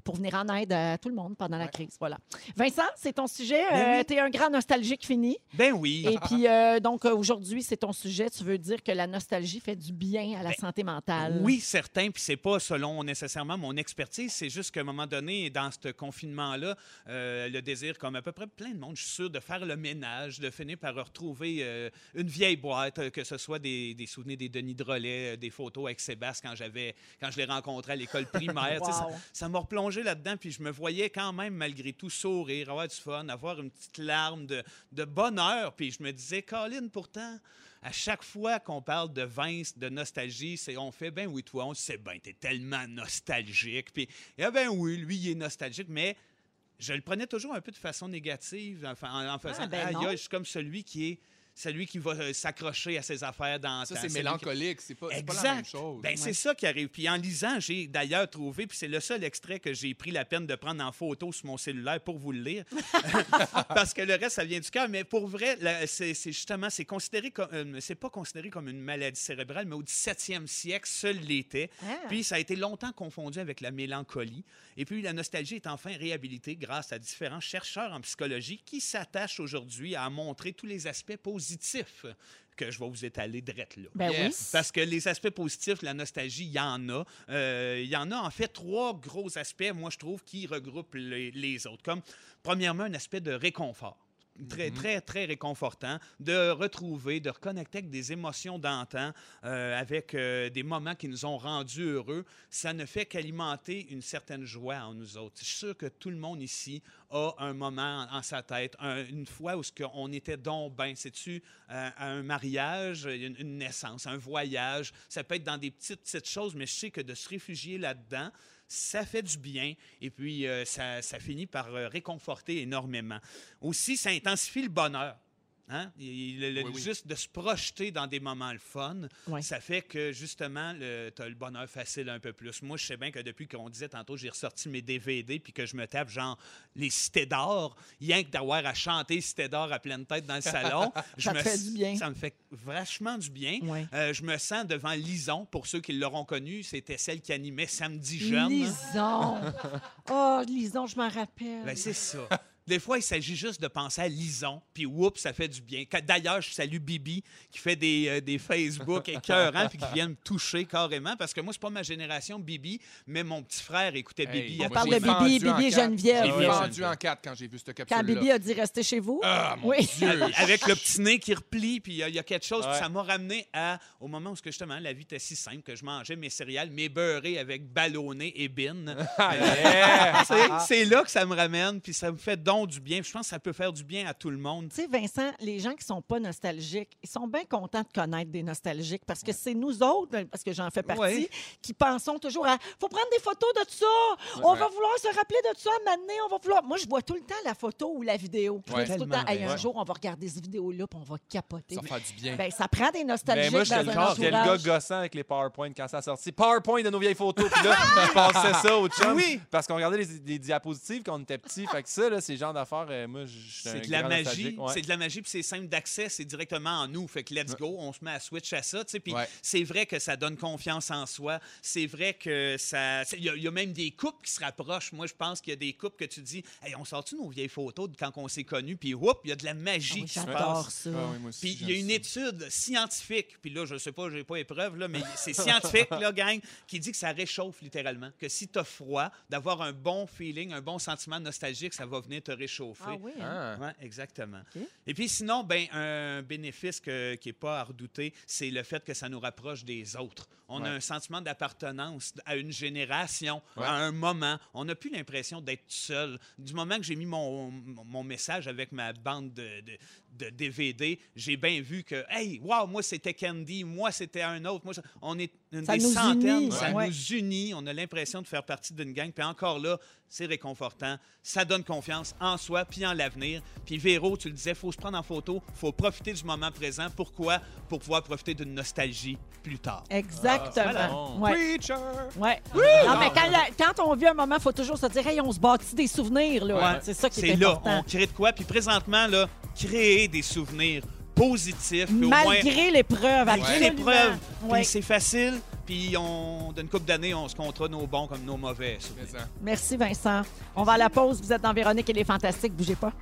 pour venir en aide à tout le monde pendant la
Ouais.
crise. Voilà. Vincent, c'est ton sujet.
Ben oui.
tu es un grand nostalgique fini.
Ben oui.
Et puis, euh, donc, euh, aujourd'hui, c'est ton sujet. Tu veux dire que la nostalgie fait du bien à la
Ben,
santé mentale.
Oui, certain. Puis c'est pas selon nécessairement mon expertise. C'est juste qu'à un moment donné, dans ce confinement-là, euh, le désir, comme à peu près plein de monde, je suis sûr, de faire le ménage, de finir par retrouver euh, une vieille boîte, euh, que ce soit des, des souvenirs des Denis Drolet, euh, des photos avec Sébastien quand quand je l'ai rencontré à l'école primaire.
Wow.
ça- m'a replongé là-dedans, puis je me voyais quand même, malgré tout, sourire, avoir du fun, avoir une petite larme de, de bonheur. Puis je me disais, Colin, pourtant, à chaque fois qu'on parle de Vince, de nostalgie, c'est on fait, ben oui, toi, on sait bien, t'es tellement nostalgique. Puis, eh ben oui, lui, il est nostalgique, mais je le prenais toujours un peu de façon négative, en, en faisant,
Ah, ben
aïe, je suis comme celui qui est celui qui va euh, s'accrocher à ses affaires dans
Ça, c'est
qui-
mélancolique, c'est pas, pas la même chose.
Ben, C'est ça qui arrive. Puis en lisant, j'ai d'ailleurs trouvé, puis c'est le seul extrait que j'ai pris la peine de prendre en photo sur mon cellulaire pour vous le lire, parce que le reste, ça vient du cœur. Mais pour vrai, c'est justement, c'est considéré comme, euh, c'est pas considéré comme une maladie cérébrale, mais au 17e siècle, seul l'était.
Ah.
Puis ça a été longtemps confondu avec la mélancolie. Et puis la nostalgie est enfin réhabilitée grâce à différents chercheurs en psychologie qui s'attachent aujourd'hui à montrer tous les aspects positifs que je vais vous étaler drette là.
Ben
Yes.
Parce que les aspects positifs la nostalgie, il y en a. Euh, Il y en a en fait trois gros aspects, moi je trouve, qui regroupent les, les autres. Comme, premièrement, un aspect de réconfort. Très, très, très réconfortant de retrouver, de reconnecter avec des émotions d'antan, euh, avec euh, des moments qui nous ont rendus heureux. Ça ne fait qu'alimenter une certaine joie en nous autres. Je suis sûr que tout le monde ici a un moment en sa tête, un- une fois où ce on était donc ben, sais-tu, euh, un mariage, une, une naissance, un voyage. Ça peut être dans des petites, petites choses, mais je sais que de se réfugier là-dedans, ça fait du bien et puis euh, ça, ça finit par euh, réconforter énormément. Aussi, ça intensifie le bonheur. Hein? Il- le-
Oui, oui.
Juste de se projeter dans des moments le fun, ça fait que justement, tu as le bonheur facile un peu plus. Moi, je sais bien que depuis qu'on disait tantôt, j'ai ressorti mes DVD puis que je me tape genre les cités d'or, rien que d'avoir à chanter cités d'or à pleine tête dans le salon. je
Ça
me
fait
s-
du bien.
Ça me fait vachement du bien. Euh, je me sens devant Lison. Pour ceux qui l'auront connue, c'était celle qui animait Samedi Jeune.
Lison. Oh, Lison, je m'en rappelle.
Ben, c'est ça. Des fois, il s'agit juste de penser à Lison, puis oups, ça fait du bien. D'ailleurs, je salue Bibi, qui fait des, euh, des Facebook écœurants, puis qui vient me toucher carrément, parce que moi, c'est pas ma génération Bibi, mais mon petit frère écoutait
Hey,
Bibi.
On parle de. Bibi, Bibi et. Geneviève.
J'ai vendu en quatre quand j'ai vu cette
Quand
capsule-là.
Bibi a dit rester chez vous.
Ah,
Oui.
Avec le petit nez qui replie, puis il y a- il y, a quelque chose, puis
Ouais.
ça m'a ramené à, au moment où ce que, justement la vie était si simple que je mangeais mes céréales, mes beurrés avec ballonné et bin.
Ah, yeah!
C'est là que ça me ramène, puis ça me fait donc du bien. Je pense que ça peut faire du bien à tout le monde.
Tu sais, Vincent, les gens qui sont pas nostalgiques, ils sont bien contents de connaître des nostalgiques parce que c'est nous autres, parce que j'en fais partie,
Ouais.
qui pensons toujours à faut prendre des photos de ça, on va vouloir se rappeler de ça maintenant, on va vouloir. Moi, je vois tout le temps la photo ou la vidéo. Je tout le temps, Hey, un jour, on va regarder cette vidéo-là puis on va capoter.
Ça faire du bien.
Ben, ça prend des nostalgiques
Ben, moi, j'étais le, j'étais le gars gossant avec les PowerPoint quand ça a sorti. PowerPoint de nos vieilles photos. Puis là, je passais ça au chum.
Oui.
Parce qu'on regardait les, les diapositives quand on était petits. Fait que ça, là, c'est le genre d'affaires. euh, moi, je suis
C'est de la magie.
Ouais.
C'est de la magie, puis c'est simple d'accès, c'est directement en nous. Fait que let's go, on se met à switch à ça. tu sais, Puis
Ouais.
c'est vrai que ça donne confiance en soi. C'est vrai que ça. Il y, y a même des couples qui se rapprochent. Moi, je pense qu'il y a des couples que tu dis, hey, on sort-tu nos vieilles photos de quand on s'est connus, puis whoop, il y a de la
Ah
magie
oui,
qui se passe.
ça.
Ah oui,
Puis il y a une
ça.
étude scientifique, puis là, je sais pas, j'ai pas épreuve, là, mais c'est scientifique, là, gang, qui dit que ça réchauffe littéralement. Que si tu as froid, d'avoir un bon feeling, un bon sentiment nostalgique, ça va venir te réchauffer.
Ah oui, hein?
Ah.
Exactement. Et puis sinon, ben, un bénéfice que- qui n'est pas à redouter, c'est le fait que ça nous rapproche des autres. On a un sentiment d'appartenance à une génération,
Ouais.
à un moment. On n'a plus l'impression d'être seul. Du moment que j'ai mis mon, mon message avec ma bande de, de- de DVD, j'ai bien vu que, hey, wow, moi c'était Candy, moi c'était un autre. Moi, on est une
Ça
des centaines,
unit.
ça
Ouais.
nous unit. On a l'impression de faire partie d'une gang. Puis encore là, c'est réconfortant. Ça donne confiance en soi puis en l'avenir. Puis Véro, tu le disais, faut se prendre en photo, faut profiter du moment présent. Pourquoi? Pour pouvoir profiter d'une nostalgie plus tard.
Exactement.
voilà.
Ouais.
Preacher!
Ouais. Non, mais quand, la- quand on vit un moment, il faut toujours se dire, hey, on se bâtit des souvenirs. Là.
Ouais.
C'est ça qui est,
C'est là,
important.
on crée de quoi? Puis présentement, là, créer des souvenirs positifs.
Malgré l'épreuve.
malgré l'épreuve.
Ouais.
Puis c'est facile. Puis on, d'une couple d'années, on se comptera nos bons comme nos mauvais. souvenirs.
Merci, Vincent. On va à la pause. Vous êtes dans Véronique et les Fantastiques. Bougez pas.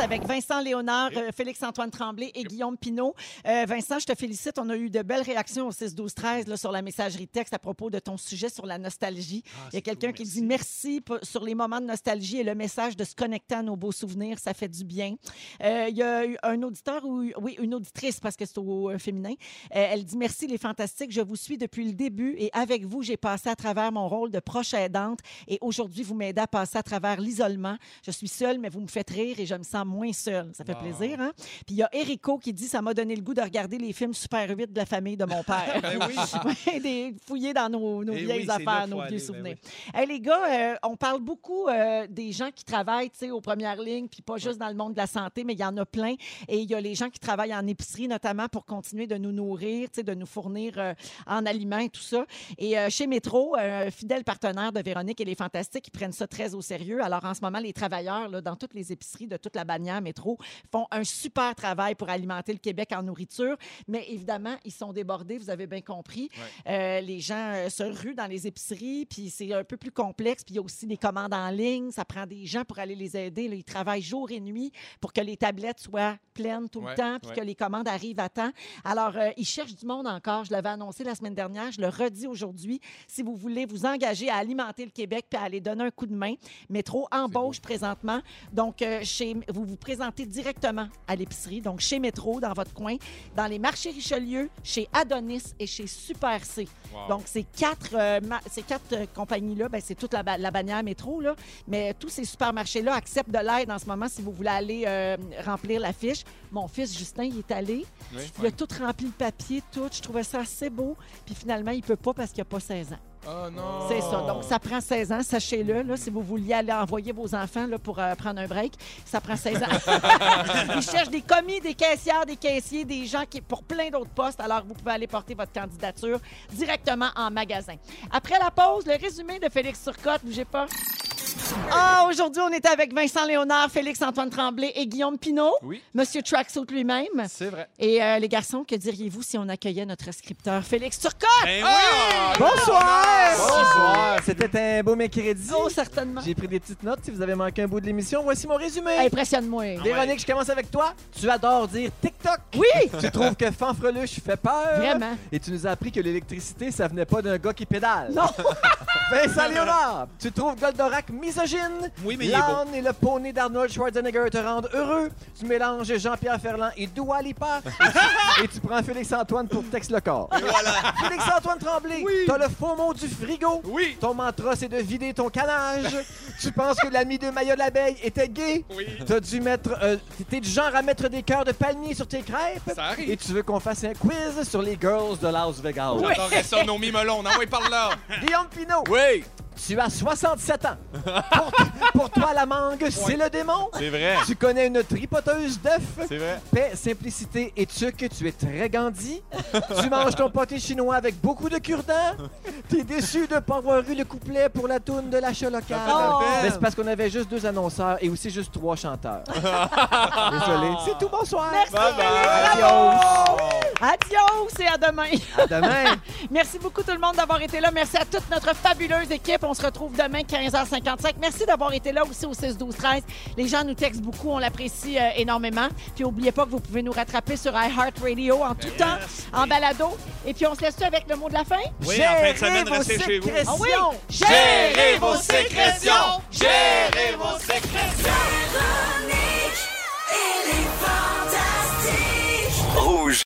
Avec Vincent Léonard, euh, Félix-Antoine Tremblay et Guillaume Pinault. Euh, Vincent, je te félicite. On a eu de belles réactions au 6-12-13 là, sur la messagerie texte à propos de ton sujet sur la nostalgie. Il y a quelqu'un qui dit merci pour- sur les moments de nostalgie et le message de se connecter à nos beaux souvenirs. Ça fait du bien. Euh, il y a un auditeur ou oui, une auditrice parce que c'est au féminin. Elle dit merci les fantastiques. Je vous suis depuis le début et avec vous, j'ai passé à travers mon rôle de proche aidante et aujourd'hui, vous m'aidez à passer à travers l'isolement. Je suis seule, mais vous me faites rire et je me sens moins seule. Ça fait
Wow.
plaisir, hein? Puis il y a Erico qui dit ça m'a donné le goût de regarder les films Super 8 de la famille de mon père.
Ben oui.
Des, fouiller dans nos, nos
Eh
vieilles
oui,
affaires, nos
aller,
vieux
ben
souvenirs. Hey, les gars, euh, on parle beaucoup euh, des gens qui travaillent tu sais, aux premières lignes, puis pas juste dans le monde de la santé, mais il y en a plein. Et il y a les gens qui travaillent en épicerie, notamment pour continuer de nous nourrir, tu sais, de nous fournir euh, en aliments et tout ça. Et chez Métro, fidèle partenaire de Véronique et les Fantastiques, ils prennent ça très au sérieux. Alors en ce moment, les travailleurs là, dans toutes les épiceries de toute la bannière Métro font un super travail pour alimenter le Québec en nourriture. Mais évidemment, ils sont débordés, vous avez bien compris. Euh, les gens euh, se ruent dans les épiceries, puis c'est un peu plus complexe. Puis il y a aussi des commandes en ligne. Ça prend des gens pour aller les aider. là. Ils travaillent jour et nuit pour que les tablettes soient pleines tout
Ouais,
le temps, puis
ouais.
que les commandes arrivent à temps. Alors, euh, ils cherchent du monde encore. Je l'avais annoncé la semaine dernière. Je le redis aujourd'hui. Si vous voulez vous engager à alimenter le Québec puis à aller donner un coup de main, Métro embauche présentement. Donc, chez, vous vous présentez directement à l'épicerie, donc chez Métro, dans votre coin, dans les marchés Richelieu, chez Adonis et chez Super C. Donc, ces quatre, euh, ces quatre euh, compagnies-là, ben, c'est toute la, ba- la bannière métro, là. mais tous ces supermarchés-là acceptent de l'aide en ce moment si vous voulez aller euh, remplir la fiche. Mon fils Justin, il est allé.
Oui.
Il a tout rempli le papier, tout. Je trouvais ça assez beau. Puis finalement, il peut pas parce qu'il n'a pas 16 ans.
Oh non!
C'est ça. Donc, ça prend 16 ans, sachez-le. Là, si vous vouliez aller envoyer vos enfants là, pour euh, prendre un break, ça prend 16 ans. Ils cherchent des commis, des caissières, des caissiers, des gens qui pour plein d'autres postes. Alors, vous pouvez aller porter votre candidature directement en magasin. Après la pause, le résumé de Félix Turcotte. Bougez pas. Ah, aujourd'hui, on est avec Vincent Léonard, Félix-Antoine Tremblay et Guillaume Pinault.
Oui.
Monsieur Tracksuit lui-même.
C'est vrai.
Et euh, les garçons, que diriez-vous si on accueillait notre scripteur Félix Turcotte?
Ben
Ah!
Bonsoir!
Bonsoir.
C'était un beau mercredi.
Oh, certainement.
J'ai pris des petites notes. Si vous avez manqué un bout de l'émission, voici mon résumé.
Impressionne-moi.
Véronique, je commence avec toi. Tu adores dire TikTok.
Oui!
Tu trouves que Fanfreluche fait peur.
Vraiment.
Et tu nous as appris que l'électricité, ça venait pas d'un gars qui pédale.
Non!
Vincent Léonard, tu trouves Goldorak misogyne.
Oui, mais.
L'âne et le poney d'Arnold Schwarzenegger te rendent heureux. Tu mélanges Jean-Pierre Ferland et Dua Lipa. Et tu, et tu prends Félix-Antoine pour texte le corps.
Voilà.
Félix-Antoine Tremblay, t'as le faux mot du frigo.
Oui!
Ton mantra, c'est de vider ton canage. tu penses que l'ami de Maya l'abeille était gay.
Oui!
T'as dû mettre. euh, T'es du genre à mettre des cœurs de palmier sur tes crêpes.
Ça arrive.
Et tu veux qu'on fasse un quiz sur les girls de Las Vegas.
J'adorerais ça. Non, oui, par là!
Guillaume Pinot,
Oui,
tu as 67 ans. Pour, pour toi, la mangue, c'est le démon.
c'est vrai.
Tu connais une tripoteuse d'œufs.
C'est vrai.
Paix, simplicité et tuque, tu es très Gandhi. tu manges ton pâté chinois avec beaucoup de cure-dents. T'es déçu de pas avoir eu le couplet pour la toune de l'achat local.
Oh!
Mais c'est parce qu'on avait juste deux annonceurs et aussi juste trois chanteurs. Désolé. C'est tout, bonsoir.
Merci,
Bye bye.
Bravo! Adios et à demain.
À demain.
Merci beaucoup tout le monde d'avoir été là. Merci à toute notre fabuleuse équipe. On se retrouve demain, 15h55. Merci d'avoir été là aussi au 6-12-13. Les gens nous textent beaucoup. On l'apprécie euh, énormément. Puis n'oubliez pas que vous pouvez nous rattraper sur iHeartRadio en tout yes, temps, oui. en balado. Et puis on se laisse avec le mot de la fin?
Oui, Gérez en fin de semaine, restez chez vous.
Ah, oui?
Gérez vos sécrétions! Gérez vos sécrétions! Véronique, elle est fantastique! Rouge!